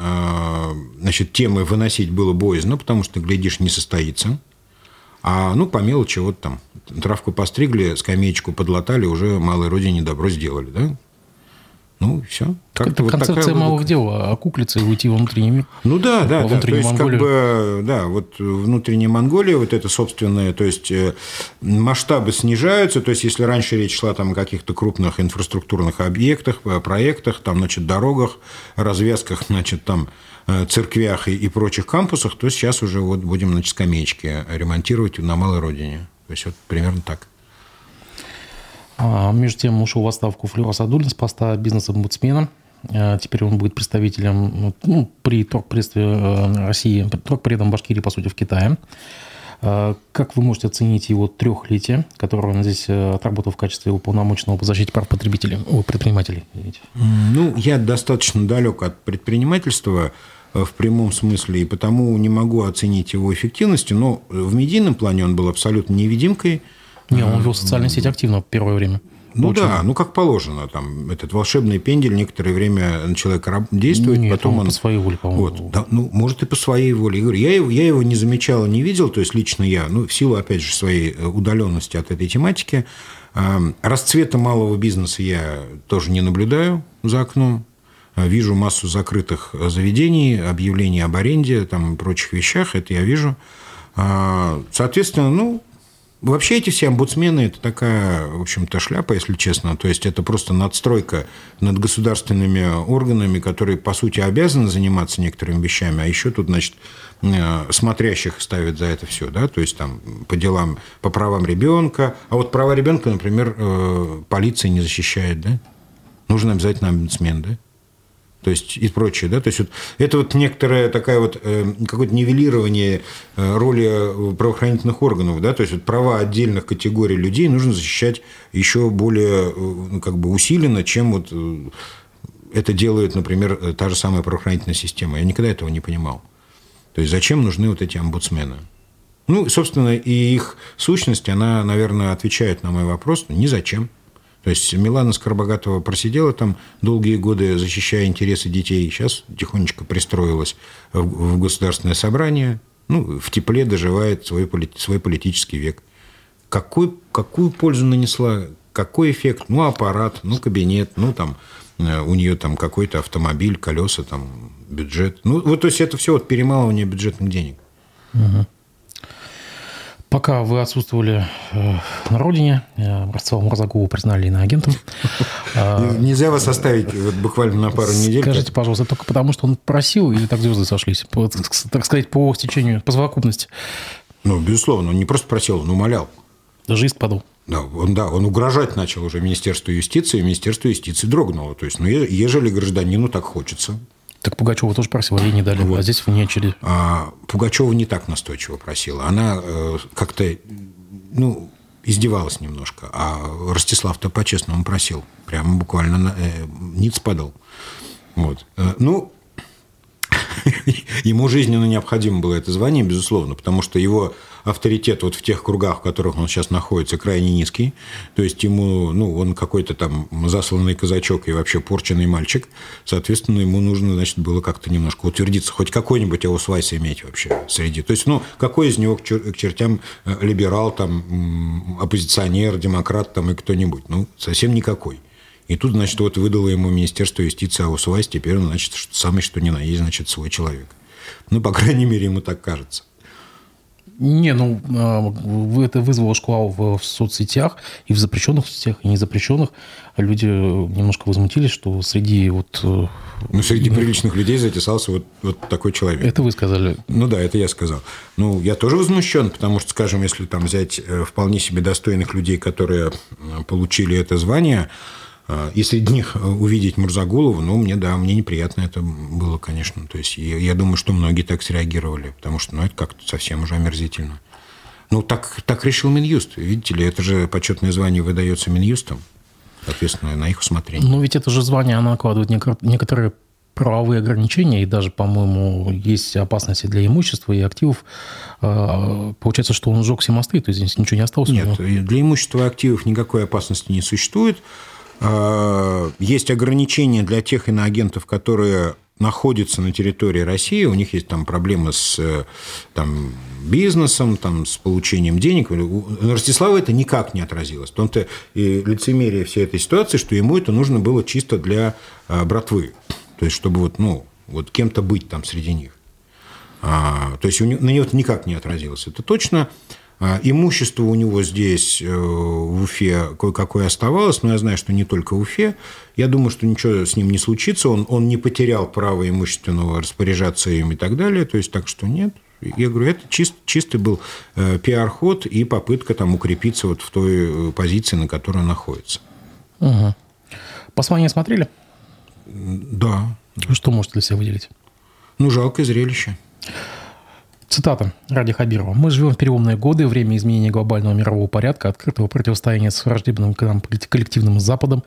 значит, темы выносить было боязно, потому что, глядишь, не состоится. А ну, по мелочи, вот там травку постригли, скамеечку подлатали, уже малой родине добро сделали. Да? Ну, все. Как это вот концепция малых дел, а окуклиться и уйти во внутренний мир. Ну да, да, да. То есть, Монголию. как бы, да, вот внутренняя Монголия, вот это собственное, то есть э, масштабы снижаются, то есть если раньше речь шла там о каких-то крупных инфраструктурных объектах, проектах, там, значит, дорогах, развязках, значит, там э, церквях и, и прочих кампусах, то сейчас уже вот будем, значит, скамеечки ремонтировать на малой родине. То есть вот примерно так. А, между тем ушел в отставку Флюра Садулин с поста бизнес-омбудсмена. А, теперь он будет представителем ну, при торгпредстве э, России, торгпредом Башкирии, по сути, в Китае. А, как вы можете оценить его трехлетие, которое он здесь э, отработал в качестве уполномоченного по защите прав потребителей, о, предпринимателей? Извините. Ну, я достаточно далек от предпринимательства э, в прямом смысле, и потому не могу оценить его эффективность, но в медийном плане он был абсолютно невидимкой – не, он вел социальные сети активно в первое время. Ну Очень. да, ну как положено, там этот волшебный пендель некоторое время человек действует, Нет, потом он по своей воле, по-моему. Вот, да, ну может и по своей воле. Я говорю, я его, я его не замечал, не видел, то есть лично я, ну в силу опять же своей э, удаленности от этой тематики, расцвета малого бизнеса я тоже не наблюдаю за окном. Вижу массу закрытых заведений, объявлений об аренде, там, и прочих вещах, это я вижу. А, соответственно, ну, Вообще эти все омбудсмены – это такая, в общем-то, шляпа, если честно. То есть это просто надстройка над государственными органами, которые, по сути, обязаны заниматься некоторыми вещами, а еще тут, значит, э, смотрящих ставят за это все, да, то есть там по делам, по правам ребенка. А вот права ребенка, например, э, полиция не защищает, да? Нужен обязательно омбудсмен, да? То есть и прочее. Да? То есть вот это вот некоторое такая вот, э, какое-то нивелирование э, роли правоохранительных органов. Да? То есть вот права отдельных категорий людей нужно защищать еще более э, ну, как бы усиленно, чем вот это делает, например, та же самая правоохранительная система. Я никогда этого не понимал. То есть зачем нужны вот эти омбудсмены? Ну, собственно, и их сущность, она, наверное, отвечает на мой вопрос. Ни зачем. То есть Милана Скоробогатова просидела там долгие годы, защищая интересы детей. Сейчас тихонечко пристроилась в государственное собрание. Ну, в тепле доживает свой, свой политический век. Какой, какую пользу нанесла? Какой эффект? Ну, аппарат, ну, кабинет, ну, там, э, у нее там какой-то автомобиль, колеса, там, бюджет. Ну, вот, то есть это все вот перемалывание бюджетных денег. Угу. Пока вы отсутствовали э, на родине, э, Ростислава Мурзакову признали иноагентом. А, нельзя вас оставить буквально на пару недель. Скажите, пожалуйста, только потому, что он просил или так звезды сошлись? Так сказать, по стечению, по совокупности? Ну, безусловно, он не просто просил, он умолял. Даже иск подал. Да, он, да, он угрожать начал уже Министерству юстиции, и Министерство юстиции дрогнуло. То есть, ну, ежели гражданину так хочется, так Пугачева тоже просила, ей не дали, вот. а здесь вы не очередь. А, Пугачева не так настойчиво просила. Она э, как-то, ну, издевалась немножко. А Ростислав-то по-честному просил. Прямо буквально э, ниц падал. Вот. Э, ну, ему жизненно необходимо было это звание, безусловно, потому что его авторитет вот в тех кругах, в которых он сейчас находится, крайне низкий. То есть ему, ну, он какой-то там засланный казачок и вообще порченный мальчик. Соответственно, ему нужно, значит, было как-то немножко утвердиться, хоть какой-нибудь аусвайс иметь вообще среди. То есть, ну, какой из него к, чер- к чертям э, либерал, там, оппозиционер, демократ там и кто-нибудь? Ну, совсем никакой. И тут, значит, вот выдало ему Министерство юстиции аусвайс, теперь он, значит, самый что ни на есть, значит, свой человек. Ну, по крайней мере, ему так кажется. Не, ну, а, это вызвало шквал в, в соцсетях, и в запрещенных соцсетях, и незапрещенных. Люди немножко возмутились, что среди вот... Э, ну, среди приличных людей затесался вот, вот такой человек. Это вы сказали? Ну да, это я сказал. Ну, я тоже возмущен, потому что, скажем, если там взять э, вполне себе достойных людей, которые получили это звание, и среди них э, увидеть Мурзагулова, ну, мне, да, мне неприятно это было, конечно. То есть я, я думаю, что многие так среагировали, потому что, ну, это как-то совсем уже омерзительно. Ну, так, так решил Минюст. Видите ли, это же почетное звание выдается Минюстом. соответственно, на их усмотрение. Но ведь это же звание, оно накладывает некоторые правовые ограничения, и даже, по-моему, есть опасности для имущества и активов. А, получается, что он сжег все мосты, то есть здесь ничего не осталось? Нет, для имущества и активов никакой опасности не существует. А, есть ограничения для тех иноагентов, которые находятся на территории России, у них есть там проблемы с там, бизнесом, там, с получением денег. На Ростислава это никак не отразилось. В том-то и лицемерие всей этой ситуации, что ему это нужно было чисто для а, братвы. То есть, чтобы вот, ну, вот кем-то быть там среди них. А, то есть, у него, на него это никак не отразилось. Это точно. А, имущество у него здесь, э, в Уфе, кое-какое оставалось, но я знаю, что не только в Уфе. Я думаю, что ничего с ним не случится. Он, он не потерял право имущественного распоряжаться им и так далее. То есть, так что нет. Я говорю, это чист, чистый был э, пиар-ход и попытка там укрепиться вот в той э, позиции, на которой он находится. Угу. Послание смотрели? Да. Что можете для себя выделить? Ну, жалкое зрелище. Цитата Ради Хабирова. «Мы живем в переломные годы, время изменения глобального мирового порядка, открытого противостояния с враждебным к нам коллективным Западом.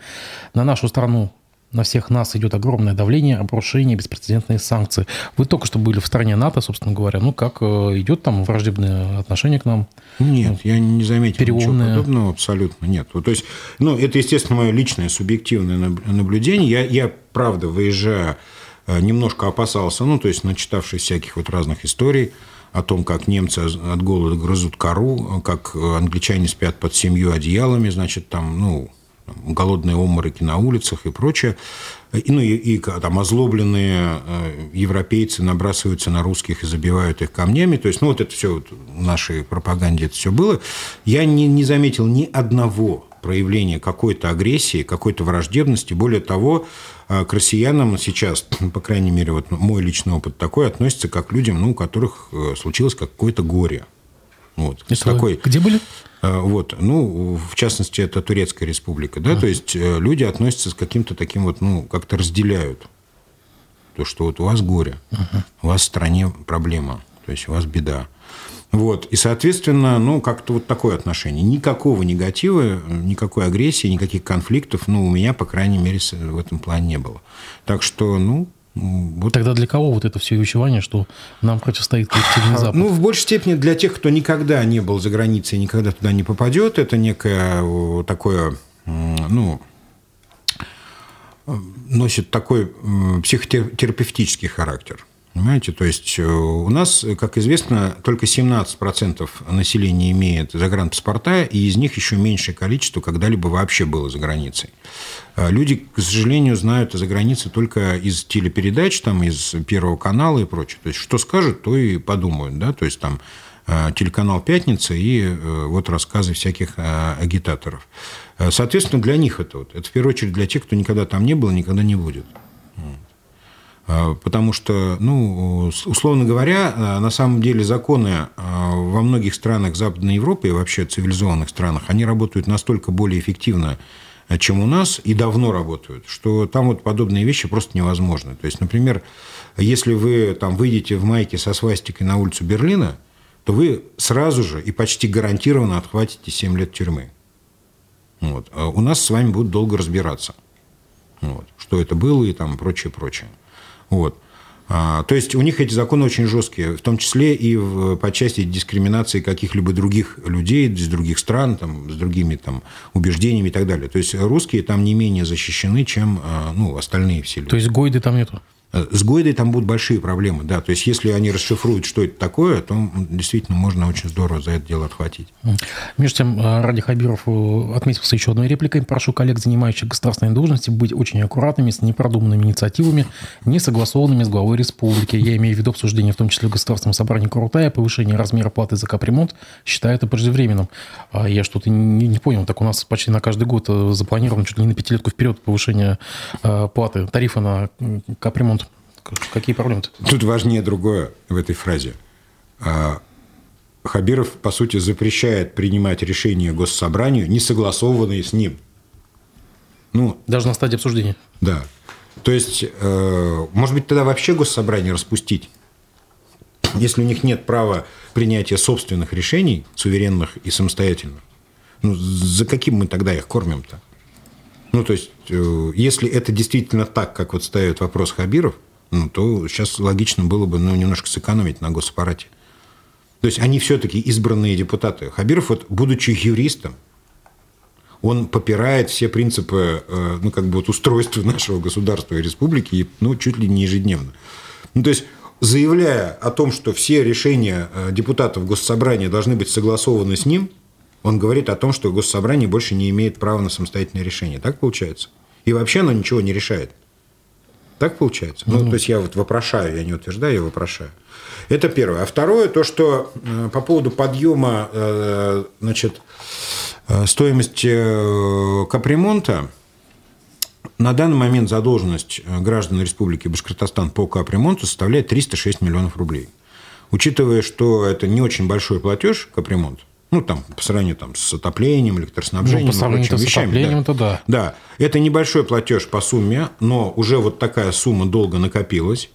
На нашу страну на всех нас идет огромное давление, обрушение, беспрецедентные санкции. Вы только что были в стране НАТО, собственно говоря. Ну, как э, идет там враждебное отношение к нам? Нет, ну, я не заметил переломное... ничего подобного абсолютно. Нет. То есть, ну, это, естественно, мое личное субъективное наблюдение. Я, я правда, выезжая, э, немножко опасался, ну, то есть, начитавшись всяких вот разных историй, о том, как немцы от голода грызут кору, как англичане спят под семью одеялами, значит, там, ну, голодные обмороки на улицах и прочее. И, ну, и, и там озлобленные э, европейцы набрасываются на русских и забивают их камнями. То есть, ну, вот это все вот в нашей пропаганде это все было. Я не, не заметил ни одного проявления какой-то агрессии, какой-то враждебности. Более того, э, к россиянам сейчас, по крайней мере, вот мой личный опыт такой, относится как к людям, ну, у которых э, случилось какое-то горе. Вот. Это такой, где были? Э, вот, ну, в частности, это Турецкая республика, да, uh-huh. то есть э, люди относятся с каким-то таким вот, ну, как-то разделяют. То, что вот у вас горе, uh-huh. у вас в стране проблема, то есть у вас беда. Вот, и, соответственно, ну, как-то вот такое отношение. Никакого негатива, никакой агрессии, никаких конфликтов, ну, у меня, по крайней мере, в этом плане не было. Так что, ну, вот. Тогда для кого вот это все увещевание, что нам противостоит коллективный Запад? Ну, в большей степени для тех, кто никогда не был за границей никогда туда не попадет, это некое такое, ну, носит такой психотерапевтический характер. Понимаете, то есть э, у нас, как известно, только 17% населения имеет загранпаспорта, и из них еще меньшее количество когда-либо вообще было за границей. А люди, к сожалению, знают о загранице только из телепередач, там, из Первого канала и прочее. То есть что скажут, то и подумают. Да? То есть там э, телеканал «Пятница» и э, вот рассказы всяких агитаторов. Соответственно, для них это вот. Это в первую очередь для тех, кто никогда там не был, никогда не будет. А, потому что, ну, условно говоря, а, на самом деле законы а, во многих странах Западной Европы и вообще цивилизованных странах, они работают настолько более эффективно, чем у нас, и давно работают, что там вот подобные вещи просто невозможны. То есть, например, если вы там выйдете в майке со свастикой на улицу Берлина, то вы сразу же и почти гарантированно отхватите 7 лет тюрьмы. Вот. А у нас с вами будут долго разбираться, вот. что это было и там прочее, прочее. Вот. А, то есть у них эти законы очень жесткие, в том числе и в, по части дискриминации каких-либо других людей из других стран, там, с другими там, убеждениями и так далее. То есть русские там не менее защищены, чем а, ну, остальные все люди. То есть Гойды там нету? Э, с Гойдой там будут большие проблемы, да. То есть, если они расшифруют, что это такое, то действительно можно очень здорово за это дело отхватить. Между тем, э, Ради Хабиров э, отметился еще одной репликой. Прошу коллег, занимающих государственные должности, быть очень аккуратными с непродуманными инициативами, не согласованными с главой республики. Я имею в виду обсуждение, в том числе в Государственном собрании Крутая, повышение размера платы за капремонт. Считаю это преждевременным. А я что-то не, не понял. Так у нас почти на каждый год запланировано чуть ли не на пятилетку вперед повышение платы, тарифа на капремонт Какие проблемы-то? Тут важнее другое в этой фразе. А, Хабиров, по сути, запрещает принимать решения госсобранию, не согласованные с ним. Ну, Даже на стадии обсуждения. Да. То есть, э, может быть, тогда вообще госсобрание распустить, если у них нет права принятия собственных решений, суверенных и самостоятельных. Ну, за каким мы тогда их кормим-то? Ну, то есть, э, если это действительно так, как вот ставит вопрос Хабиров, ну, то сейчас логично было бы ну, немножко сэкономить на госаппарате. То есть они все-таки избранные депутаты. Хабиров, вот, будучи юристом, он попирает все принципы э, ну, как бы вот устройства нашего государства и республики ну, чуть ли не ежедневно. Ну, то есть заявляя о том, что все решения э, депутатов Госсобрания должны быть согласованы с ним, он говорит о том, что Госсобрание больше не имеет права на самостоятельное решение. Так получается? И вообще оно ничего не решает. Так получается? Ну, то есть я вот вопрошаю, я не утверждаю, я вопрошаю. Это первое. А второе, то, что э, по поводу подъема э, значит, э, стоимости капремонта, на данный момент задолженность граждан Республики Башкортостан по капремонту составляет 306 миллионов рублей. Учитывая, что это не очень большой платеж капремонт, ну, там, по сравнению там, с отоплением, электроснабжением. Ну, по сравнению с отоплением, да. то да. Да. Это небольшой платеж по сумме, но уже вот такая сумма долго накопилась.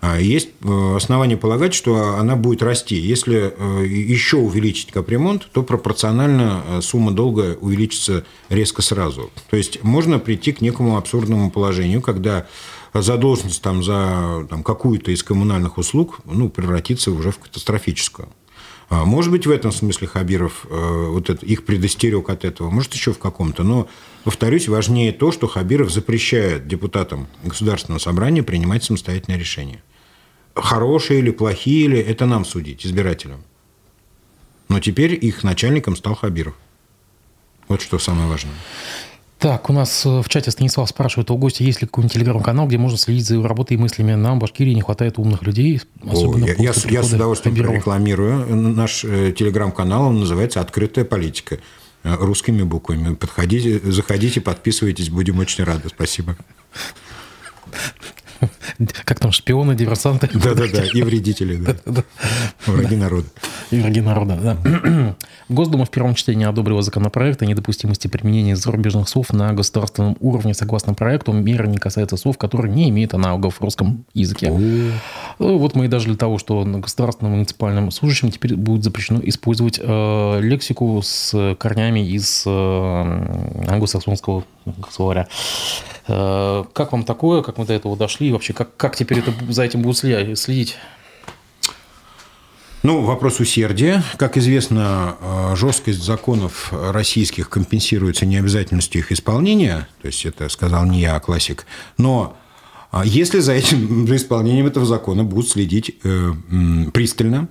А есть э, основания полагать, что она будет расти. Если э, еще увеличить капремонт, то пропорционально э, сумма долга увеличится резко сразу. То есть можно прийти к некому абсурдному положению, когда задолженность там, за там, какую-то из коммунальных услуг ну, превратится уже в катастрофическую. А, может быть, в этом смысле Хабиров вот это, их предостерег от этого, может, еще в каком-то. Но, повторюсь, важнее то, что Хабиров запрещает депутатам Государственного собрания принимать самостоятельное решение хорошие или плохие или это нам судить, избирателям. Но теперь их начальником стал Хабиров. Вот что самое важное. Так, у нас э, в чате Станислав спрашивает, у гостя есть ли какой-нибудь телеграм-канал, где можно следить за его работой и мыслями. Нам в Башкирии не хватает умных людей, особенно О, я, я, я с удовольствием Хабирова. рекламирую наш э, телеграм-канал, он называется «Открытая политика» э, русскими буквами. Подходите, заходите, подписывайтесь, будем очень рады. Спасибо. Как там, шпионы, диверсанты? Да-да-да, и вредители, да. Враги народа. И враги народа, да. Госдума в первом чтении одобрила законопроект о недопустимости применения зарубежных слов на государственном уровне. Согласно проекту, меры не касаются слов, которые не имеют аналогов в русском языке. Ну, вот мы и даже для того, что на государственном муниципальном служащем теперь будет запрещено использовать э, лексику с корнями из э, англосаксонского словаря. Э, как вам такое, как мы до этого дошли, и вообще как, как теперь это, за этим будут следить? Ну, вопрос усердия. Как известно, э, жесткость законов российских компенсируется необязательностью их исполнения. То есть, это сказал не я, а классик. Но э, если за этим, за исполнением этого закона будут следить э, пристально,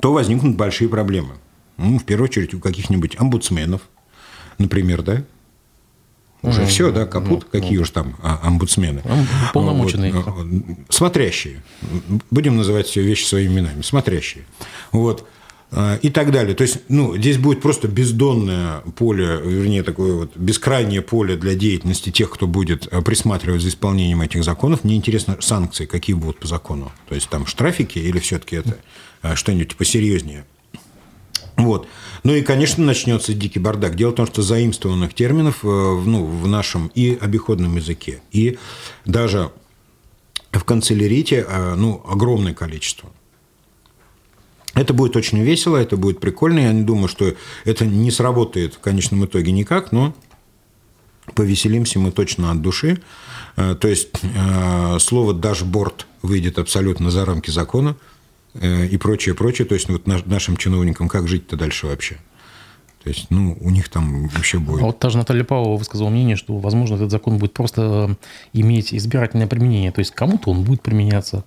то возникнут большие проблемы. Ну, в первую очередь, у каких-нибудь омбудсменов, например, да, уже mm все, да, капут, mm какие уж там а, омбудсмены. Полномоченные. Вот, смотрящие. Будем называть все вещи своими именами. Смотрящие. Вот а, и так далее. То есть, ну, здесь будет просто бездонное поле, вернее, такое вот бескрайнее поле для деятельности тех, кто будет а, присматривать за исполнением этих законов. Мне интересно, санкции какие будут по закону? То есть, там штрафики или все-таки это что-нибудь посерьезнее? Вот. Ну и, конечно, начнется дикий бардак. Дело в том, что заимствованных терминов э, ну, в нашем и обиходном языке, и даже в канцелярите э, ну, огромное количество. Это будет очень весело, это будет прикольно. Я не думаю, что это не сработает в конечном итоге никак, но повеселимся мы точно от души. Э, то есть слово «дашборд» выйдет абсолютно за рамки закона – и прочее, прочее. То есть вот нашим чиновникам как жить-то дальше вообще? То есть, ну, у них там вообще будет. А вот та же Наталья Павлова высказала мнение, что, возможно, этот закон будет просто иметь избирательное применение. То есть, кому-то он будет применяться,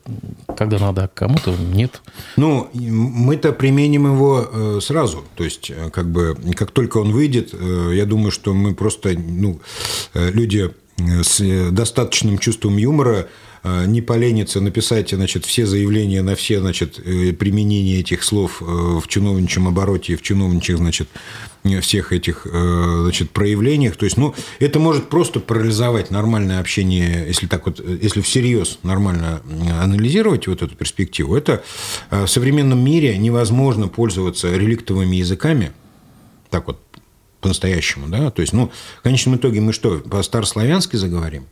когда надо, а кому-то нет. Ну, мы-то применим его э, сразу. То есть, э, как бы, как только он выйдет, я думаю, что мы просто, ну, люди с достаточным чувством юмора Э, не поленится написать значит, все заявления на все значит, э, применения этих слов э, в чиновничьем обороте, в чиновничьих значит, всех этих значит, проявлениях. То есть, ну, это может просто парализовать нормальное общение, если так вот, если всерьез нормально анализировать вот эту перспективу. Это в современном мире невозможно пользоваться реликтовыми языками, так вот, по-настоящему, да, то есть, ну, в конечном итоге мы что, по-старославянски заговорим?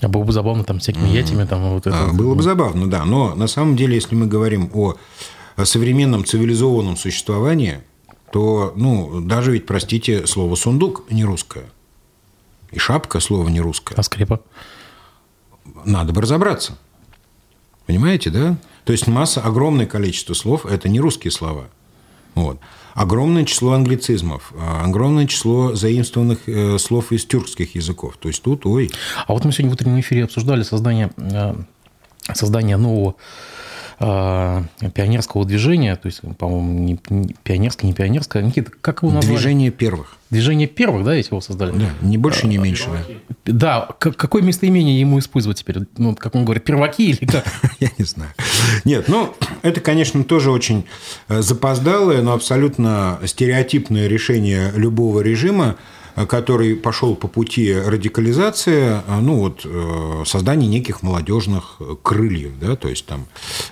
А было бы забавно там всякими ятями там вот это. А, было бы забавно, да. Но на самом деле, если мы говорим о, о современном цивилизованном существовании, то, ну, даже ведь, простите, слово «сундук» не русское. И шапка слово не русское. А скрепа? Надо бы разобраться. Понимаете, да? То есть масса, огромное количество слов – это не русские слова. Вот. Огромное число англицизмов, а, огромное число заимствованных э, слов из тюркских языков. То есть тут, ой. А вот мы сегодня в утреннем эфире обсуждали создание, э, создание нового пионерского движения, то есть, по-моему, не, не пионерское, не пионерское, Никита, как его назвали? Движение первых. Движение первых, да, эти его создали? Да, не больше, не меньше. Да, да какое местоимение ему использовать теперь? Ну, как он говорит, перваки или как? Я не знаю. Нет, ну, это, конечно, тоже очень э, запоздалое, но абсолютно стереотипное решение любого режима – который пошел по пути радикализации, ну вот э, создание неких молодежных крыльев, да, то есть там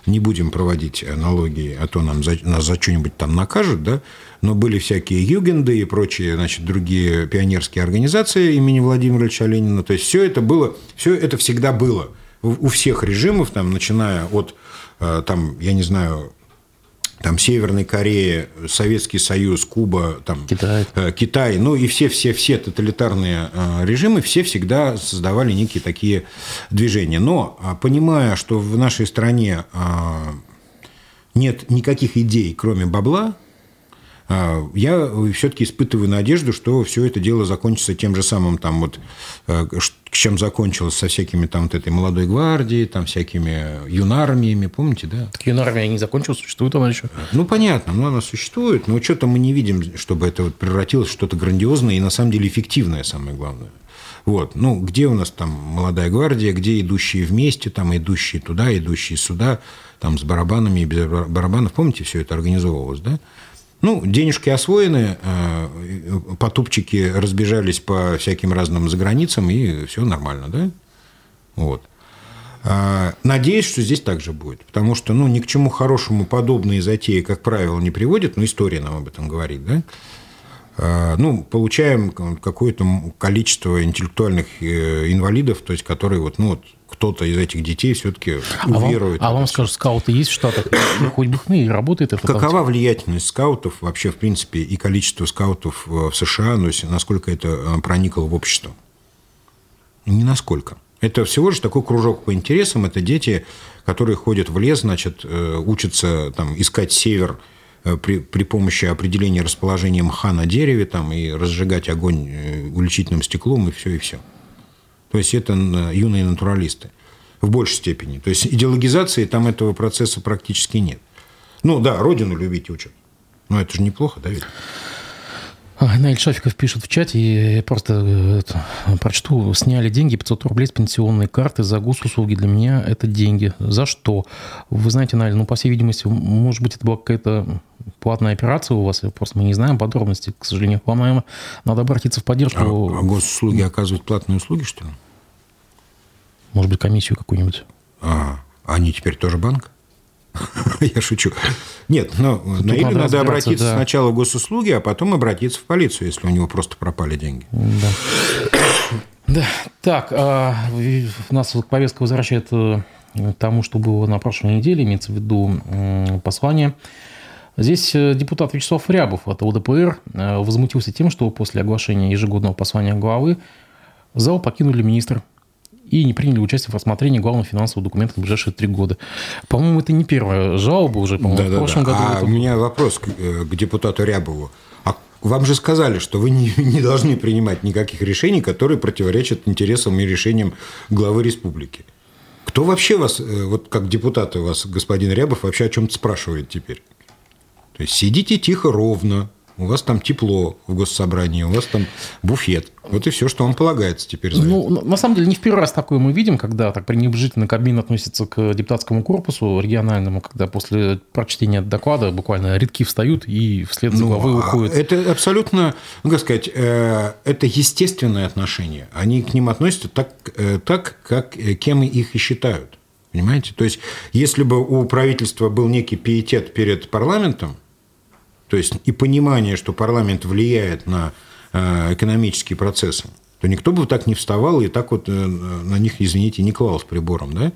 не будем проводить аналогии, а то нам за, нас за что-нибудь там накажут, да, но были всякие югенды и прочие, значит, другие пионерские организации имени Владимира Ильича Ленина, то есть все это было, все это всегда было у всех режимов, там, начиная от, э, там, я не знаю, там Северной Кореи, Советский Союз, Куба, там, Китай. Э, Китай, ну и все-все-все тоталитарные э, режимы, все всегда создавали некие такие движения. Но а, понимая, что в нашей стране а, нет никаких идей, кроме бабла, я все-таки испытываю надежду, что все это дело закончится тем же самым, там вот, э, чем закончилось со всякими там вот этой молодой гвардией, там всякими юнармиями, помните, да? Так юнармия не закончилась, существует она еще? Ну, понятно, но она существует, но что-то мы не видим, чтобы это вот превратилось в что-то грандиозное и на самом деле эффективное, самое главное. Вот. Ну, где у нас там молодая гвардия, где идущие вместе, там идущие туда, идущие сюда, там с барабанами и без барабанов. Помните, все это организовывалось, да? Ну, денежки освоены, э, потупчики разбежались по всяким разным заграницам, и все нормально, да? Вот. А, надеюсь, что здесь также будет, потому что ну, ни к чему хорошему подобные затеи, как правило, не приводят, но история нам об этом говорит, да? А, ну, получаем какое-то количество интеллектуальных э, инвалидов, то есть которые вот, ну, вот кто-то из этих детей все-таки уверует. А вам, а вам скажут, скауты есть в Штатах? Хоть бы хны, работает это. Какова влиятельность скаутов вообще, в принципе, и количество скаутов в США, ну, насколько это э, проникло в общество? Ни насколько. Это всего лишь такой кружок по интересам. Это дети, которые ходят в лес, значит, э, учатся там, искать север, Э, при, при помощи определения расположения мха на дереве там, и разжигать огонь э, увеличительным стеклом, и все, и все. То есть это юные натуралисты в большей степени. То есть идеологизации там этого процесса практически нет. Ну да, родину любить учат. Но это же неплохо, да, ведь? Наиль Шафиков пишет в чате, я просто э, это, прочту. Сняли деньги, 500 рублей с пенсионной карты за госуслуги. Для меня это деньги. За что? Вы знаете, Наиль, ну, по всей видимости, может быть, это была какая-то платная операция у вас, просто мы не знаем подробностей, к сожалению. Вам, наверное, надо обратиться в поддержку. А, а госуслуги оказывают платные услуги, что ли? Может быть, комиссию какую-нибудь. А, они теперь тоже банк? Я шучу. Нет, но на Наилю надо, надо обратиться да. сначала в госуслуги, а потом обратиться в полицию, если у него просто пропали деньги. Да. Да. Так, а, нас повестка возвращает э, к тому, что было на прошлой неделе, имеется в виду послание. Здесь э, депутат Вячеслав Рябов от ЛДПР э, возмутился тем, что после оглашения ежегодного послания главы зал покинули министр и не приняли участие в рассмотрении главных финансовых документов в ближайшие три года. По-моему, это не первая жалоба уже, по-моему, да, в прошлом да. году. А это... у меня вопрос к, э, к депутату Рябову. А вам же сказали, что вы не, не должны принимать никаких решений, которые противоречат интересам и решениям главы республики. Кто вообще вас, вот как депутаты вас, господин Рябов, вообще о чем-то спрашивает теперь? То есть сидите тихо, ровно, у вас там тепло в госсобрании, у вас там буфет. Вот и все, что вам полагается теперь за Ну, это. на самом деле, не в первый раз такое мы видим, когда так пренебрежительно Кабмин относится к депутатскому корпусу региональному, когда после прочтения доклада буквально редки встают и вслед за ну, главой ну, уходят. Это абсолютно, ну, как сказать, э, это естественное отношение. Они к ним относятся так, э, так как э, кем их и считают. Понимаете? То есть, если бы у правительства был некий пиетет перед парламентом, то есть и понимание, что парламент влияет на э, экономические процессы, то никто бы так не вставал и так вот э, на них, извините, не клал с прибором, да?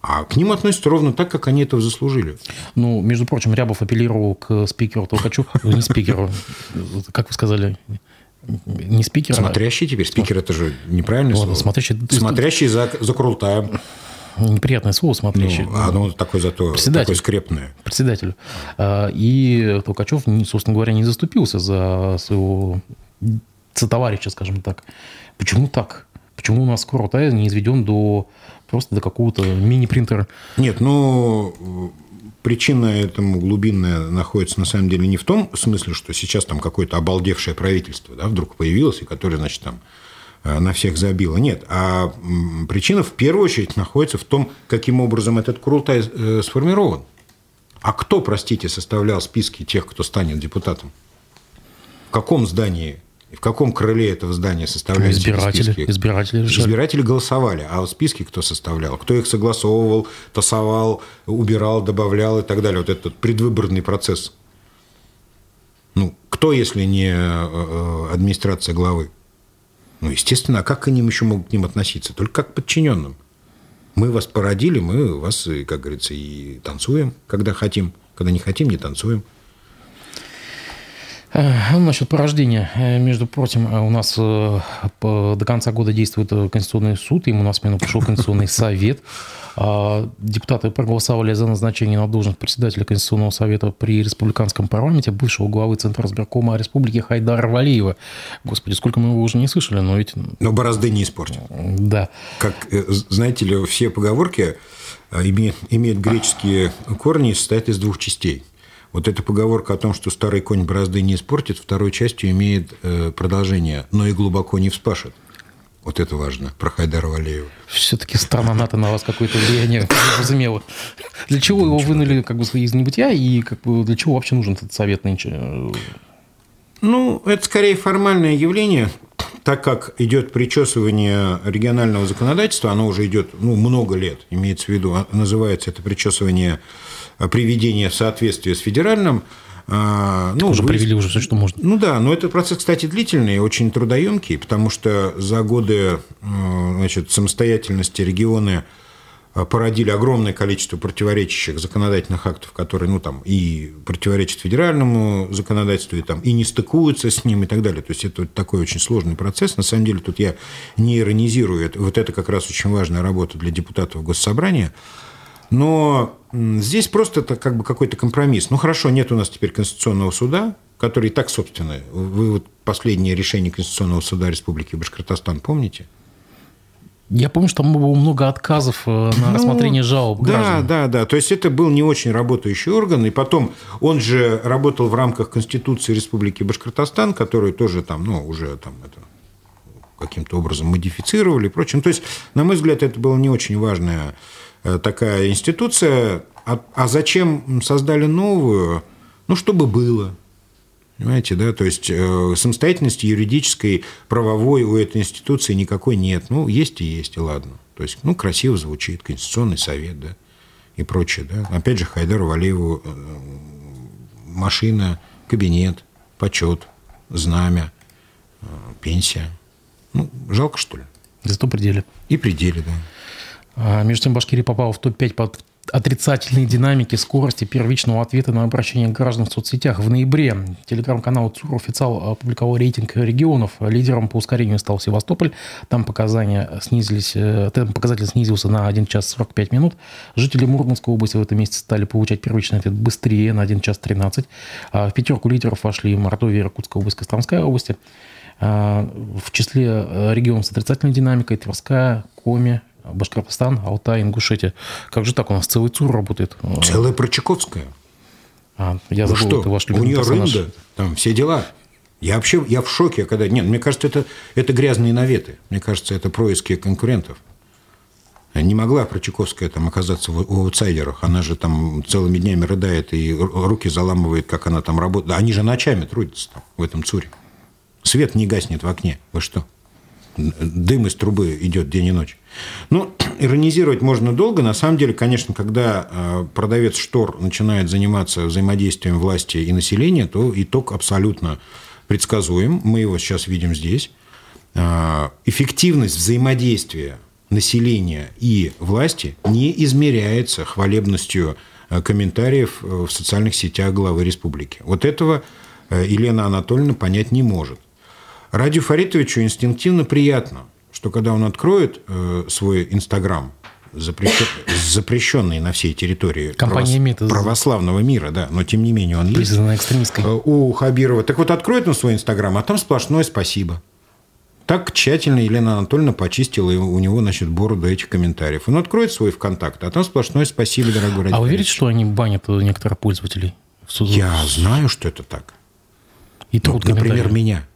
А к ним относятся ровно так, как они этого заслужили. Ну, между прочим, Рябов апеллировал к спикеру Толкачу, не спикеру, как вы сказали, не спикер. Смотрящий теперь. Спикер – это же неправильное слово. Смотрящий, смотрящий за, за Крултаем. Неприятное слово смотрящий. Ну, оно такое зато такое скрепное. Председатель. А, и Толкачев, собственно говоря, не заступился за своего товарища, скажем так. Почему так? Почему у нас Крултай не изведен до просто до какого-то мини-принтера? Нет, ну, причина этому глубинная находится на самом деле не в том смысле, что сейчас там какое-то обалдевшее правительство да, вдруг появилось, и которое, значит, там на всех забило. Нет, а причина в первую очередь находится в том, каким образом этот Курултай э, сформирован. А кто, простите, составлял списки тех, кто станет депутатом? В каком здании в каком крыле этого здания составляются избиратели, списки? Избиратели, избиратели голосовали. А списки кто составлял? Кто их согласовывал, тасовал, убирал, добавлял и так далее? Вот этот предвыборный процесс. Ну, кто, если не э, э, администрация главы? Ну, естественно, а как к ним еще могут к ним относиться? Только как к подчиненным. Мы вас породили, мы вас, как говорится, и танцуем, когда хотим. Когда не хотим, не танцуем. Ну, насчет порождения. Э, между прочим, э, у нас до конца года действует Конституционный суд, ему на смену пришел Конституционный совет. А, депутаты проголосовали за назначение на должность председателя Конституционного совета при республиканском парламенте бывшего главы Центра избиркома Республики Хайдара Валиева. Господи, сколько мы его уже не слышали, но ведь... Но борозды не испортил. Да. Как, знаете ли, все поговорки имеют, имеют греческие корни и состоят из двух частей – вот эта поговорка о том, что старый конь борозды не испортит, второй частью имеет э, продолжение, но и глубоко не вспашет. Вот это важно, про Хайдара Валеева. Все-таки страна НАТО на вас какое-то влияние возымела. Для чего его вынули как бы из небытия и как бы для чего вообще нужен этот совет нынче? Ну, это скорее формальное явление, так как идет причесывание регионального законодательства, оно уже идет ну, много лет, имеется в виду, а, называется это причесывание приведения в соответствие с федеральным. А, ну, уже вы... привели уже все, что можно. Ну да, но этот процесс, кстати, длительный и очень трудоемкий, потому что за годы э, значит, самостоятельности регионы э, породили огромное количество противоречащих законодательных актов, которые ну, там, и противоречат федеральному законодательству, и, там, и не стыкуются с ним и так далее. То есть это такой очень сложный процесс. На самом деле тут я не иронизирую. Вот это как раз очень важная работа для депутатов Госсобрания – но здесь просто это как бы какой-то компромисс. Ну хорошо, нет у нас теперь Конституционного суда, который и так, собственно, вы вот последнее решение Конституционного суда Республики Башкортостан помните? Я помню, что там было много отказов э, на ну, рассмотрение жалоб да, граждан. Да, да, То есть это был не очень работающий орган. И потом он же работал в рамках Конституции Республики Башкортостан, которую тоже там, ну, уже там это каким-то образом модифицировали и прочее. То есть, на мой взгляд, это было не очень важное такая институция. А, а зачем создали новую? Ну, чтобы было. Понимаете, да? То есть э, самостоятельности юридической, правовой у этой институции никакой нет. Ну, есть и есть, и ладно. То есть, ну, красиво звучит, Конституционный совет, да, и прочее, да. Опять же, Хайдару Валееву э, машина, кабинет, почет, знамя, э, пенсия. Ну, жалко, что ли? Зато пределе. И пределе, да. А, между тем, Башкирия попала в топ-5 по отрицательной динамике скорости первичного ответа на обращение граждан в соцсетях. В ноябре телеграм-канал ЦУР официал опубликовал рейтинг регионов. Лидером по ускорению стал Севастополь. Там, показания снизились, э, там показатель снизился на 1 час 45 минут. Жители Мурманской области в этом месяце стали получать первичный ответ быстрее, на 1 час 13. А в пятерку лидеров вошли Мордовия, Иркутская область, Костромская область. А, в числе э, регионов с отрицательной динамикой Тверская, Коми, Башкортостан, Алтай, Ингушетия. Как же так? У нас целый ЦУР работает. Целая Прочаковская. А, я забыл, ну что? это ваш любимый У нее персонаж. рында, там все дела. Я вообще я в шоке, когда... Нет, мне кажется, это, это грязные наветы. Мне кажется, это происки конкурентов. Не могла Прочаковская там оказаться в, в аутсайдерах. Она же там целыми днями рыдает и руки заламывает, как она там работает. Они же ночами трудятся там, в этом ЦУРе. Свет не гаснет в окне. Вы что? дым из трубы идет день и ночь. Ну, иронизировать можно долго. На самом деле, конечно, когда э, продавец штор начинает заниматься взаимодействием власти и населения, то итог абсолютно предсказуем. Мы его сейчас видим здесь. Э, эффективность взаимодействия населения и власти не измеряется хвалебностью э, комментариев в социальных сетях главы республики. Вот этого Елена Анатольевна понять не может. Радию Фаритовичу инстинктивно приятно, что когда он откроет свой Инстаграм, запрещенный на всей территории Компания правос... православного мира, да, но тем не менее он есть. Признана экстремистской. У Хабирова. Так вот, откроет он свой Инстаграм, а там сплошное спасибо. Так тщательно Елена Анатольевна почистила у него, значит, бороду этих комментариев. Он откроет свой ВКонтакт, а там сплошное спасибо, дорогой А вы верите, что они банят некоторых пользователей? Я знаю, что это так. И ну, например, меня.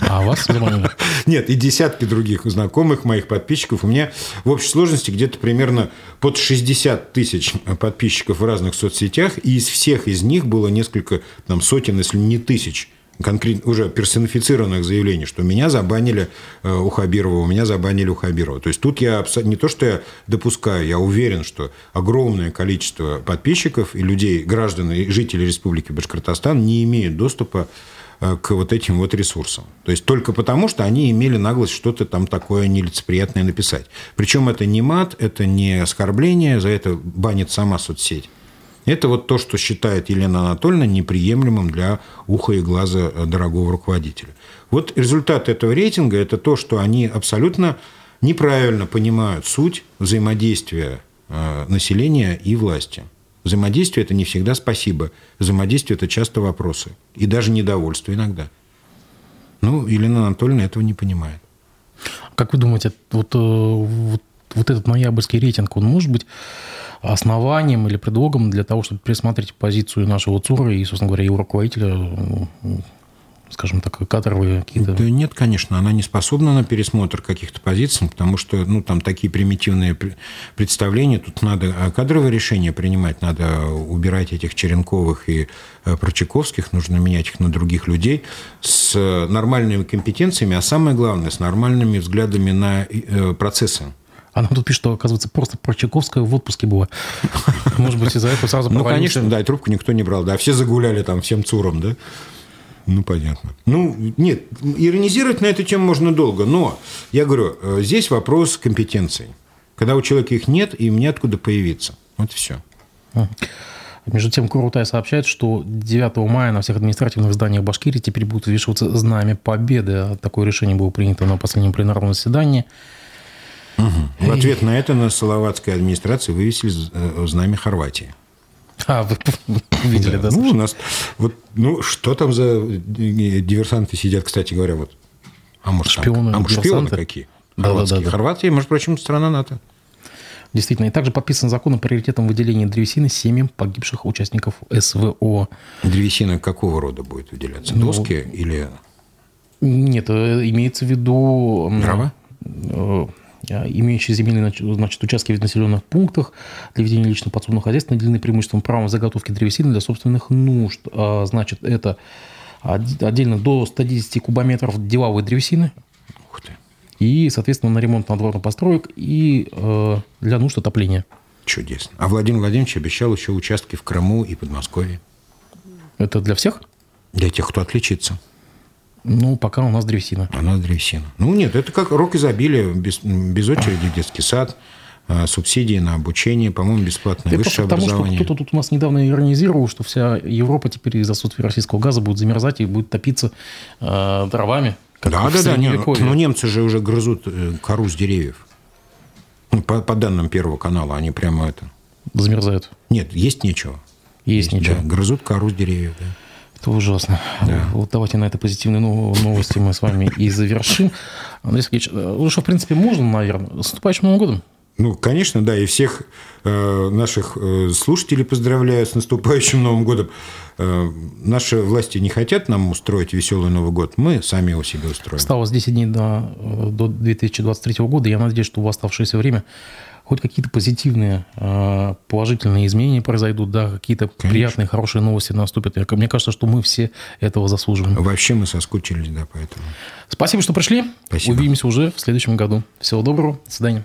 А вас заманили? Нет, и десятки других знакомых моих подписчиков. У меня в общей сложности где-то примерно под 60 тысяч подписчиков в разных соцсетях, и из всех из них было несколько там, сотен, если не тысяч конкретно уже персонифицированных заявлений, что меня забанили э, у Хабирова, меня забанили у Хабирова. То есть тут я не то, что я допускаю, я уверен, что огромное количество подписчиков и людей, граждан и жителей Республики Башкортостан не имеют доступа к вот этим вот ресурсам. То есть только потому, что они имели наглость что-то там такое нелицеприятное написать. Причем это не мат, это не оскорбление, за это банит сама соцсеть. Это вот то, что считает Елена Анатольевна неприемлемым для уха и глаза э, дорогого руководителя. Вот результат этого рейтинга – это то, что они абсолютно неправильно понимают суть взаимодействия э, населения и власти. Взаимодействие – это не всегда спасибо. Взаимодействие – это часто вопросы. И даже недовольство иногда. Ну, Елена Анатольевна этого не понимает. Как вы думаете, вот, э, вот, вот этот ноябрьский рейтинг, он может быть основанием или предлогом для того, чтобы пересмотреть позицию нашего ЦУРа и, собственно говоря, его руководителя, скажем так, кадровые какие-то... Да нет, конечно, она не способна на пересмотр каких-то позиций, потому что ну, там такие примитивные представления, тут надо а кадровые решения принимать, надо убирать этих Черенковых и э, Прочаковских, нужно менять их на других людей с нормальными компетенциями, а самое главное, с нормальными взглядами на э, процессы. Она тут пишет, что, оказывается, просто про Чайковская в отпуске была. Может быть, из-за этого сразу Ну, конечно, да, и трубку никто не брал. Да, все загуляли там всем цуром, да? Ну, понятно. Ну, нет, иронизировать на эту тему можно долго, но я говорю, э, здесь вопрос компетенций. Когда у человека их нет, им неоткуда появиться. Вот все. Между тем, Курутай сообщает, что 9 мая на всех административных зданиях Башкирии теперь будут вешаться знамя победы. Такое решение было принято на последнем пленарном заседании. Угу. В ответ на это на Салаватской администрации вывесили э, знамя Хорватии. А, вы видели, да? да ну, у нас, вот, ну, что там за э, диверсанты сидят, кстати говоря, вот. А может, шпионы, а может, шпионы какие? Да, да, да, да. Хорватия, может, прочим, страна НАТО. Действительно. И также подписан закон о приоритетном выделении древесины семьям погибших участников СВО. Древесина какого рода будет выделяться? Ну, Доски или... Нет, э, имеется в виду... Дрова? А, имеющие земельные значит, участки в населенных пунктах для ведения личного подсобного хозяйства наделены преимуществом правом заготовки древесины для собственных нужд. А, значит, это отдельно до 110 кубометров деловой древесины. Ух ты. И, соответственно, на ремонт надворных построек и э, для нужд отопления. Чудесно. А Владимир Владимирович обещал еще участки в Крыму и Подмосковье. Это для всех? Для тех, кто отличится. Ну, пока у нас древесина. У нас древесина. Ну, нет, это как рок изобилия, без, без очереди детский сад, а, субсидии на обучение, по-моему, бесплатное это высшее потому, образование. Что кто-то тут у нас недавно иронизировал, что вся Европа теперь из-за отсутствия российского газа будет замерзать и будет топиться э, дровами. Как да, да, да. Не, ну, ну, немцы же уже грызут э, кору с деревьев. Ну, по, по данным Первого канала, они прямо это... Замерзают? Нет, есть нечего. Есть, есть нечего. Да, грызут кору с деревьев, да. Это ужасно. Да. Вот давайте на этой позитивной новости мы с вами и завершим. Андрей Сергеевич, э, ну что, в принципе, можно, наверное. С наступающим Новым годом. Ну, конечно, да, и всех э, наших э, слушателей поздравляю с наступающим Новым годом. Э, наши власти не хотят нам устроить веселый Новый год, мы сами его себе устроим. Осталось 10 дней до, э, до 2023 года. Я надеюсь, что в оставшееся время хоть какие-то позитивные, а, положительные изменения произойдут, да, какие-то приятные, хорошие новости наступят. Мне кажется, что мы все этого заслуживаем. Вообще мы соскучились, да, поэтому. Спасибо, что пришли. Спасибо. Увидимся уже в следующем году. Всего доброго. До свидания.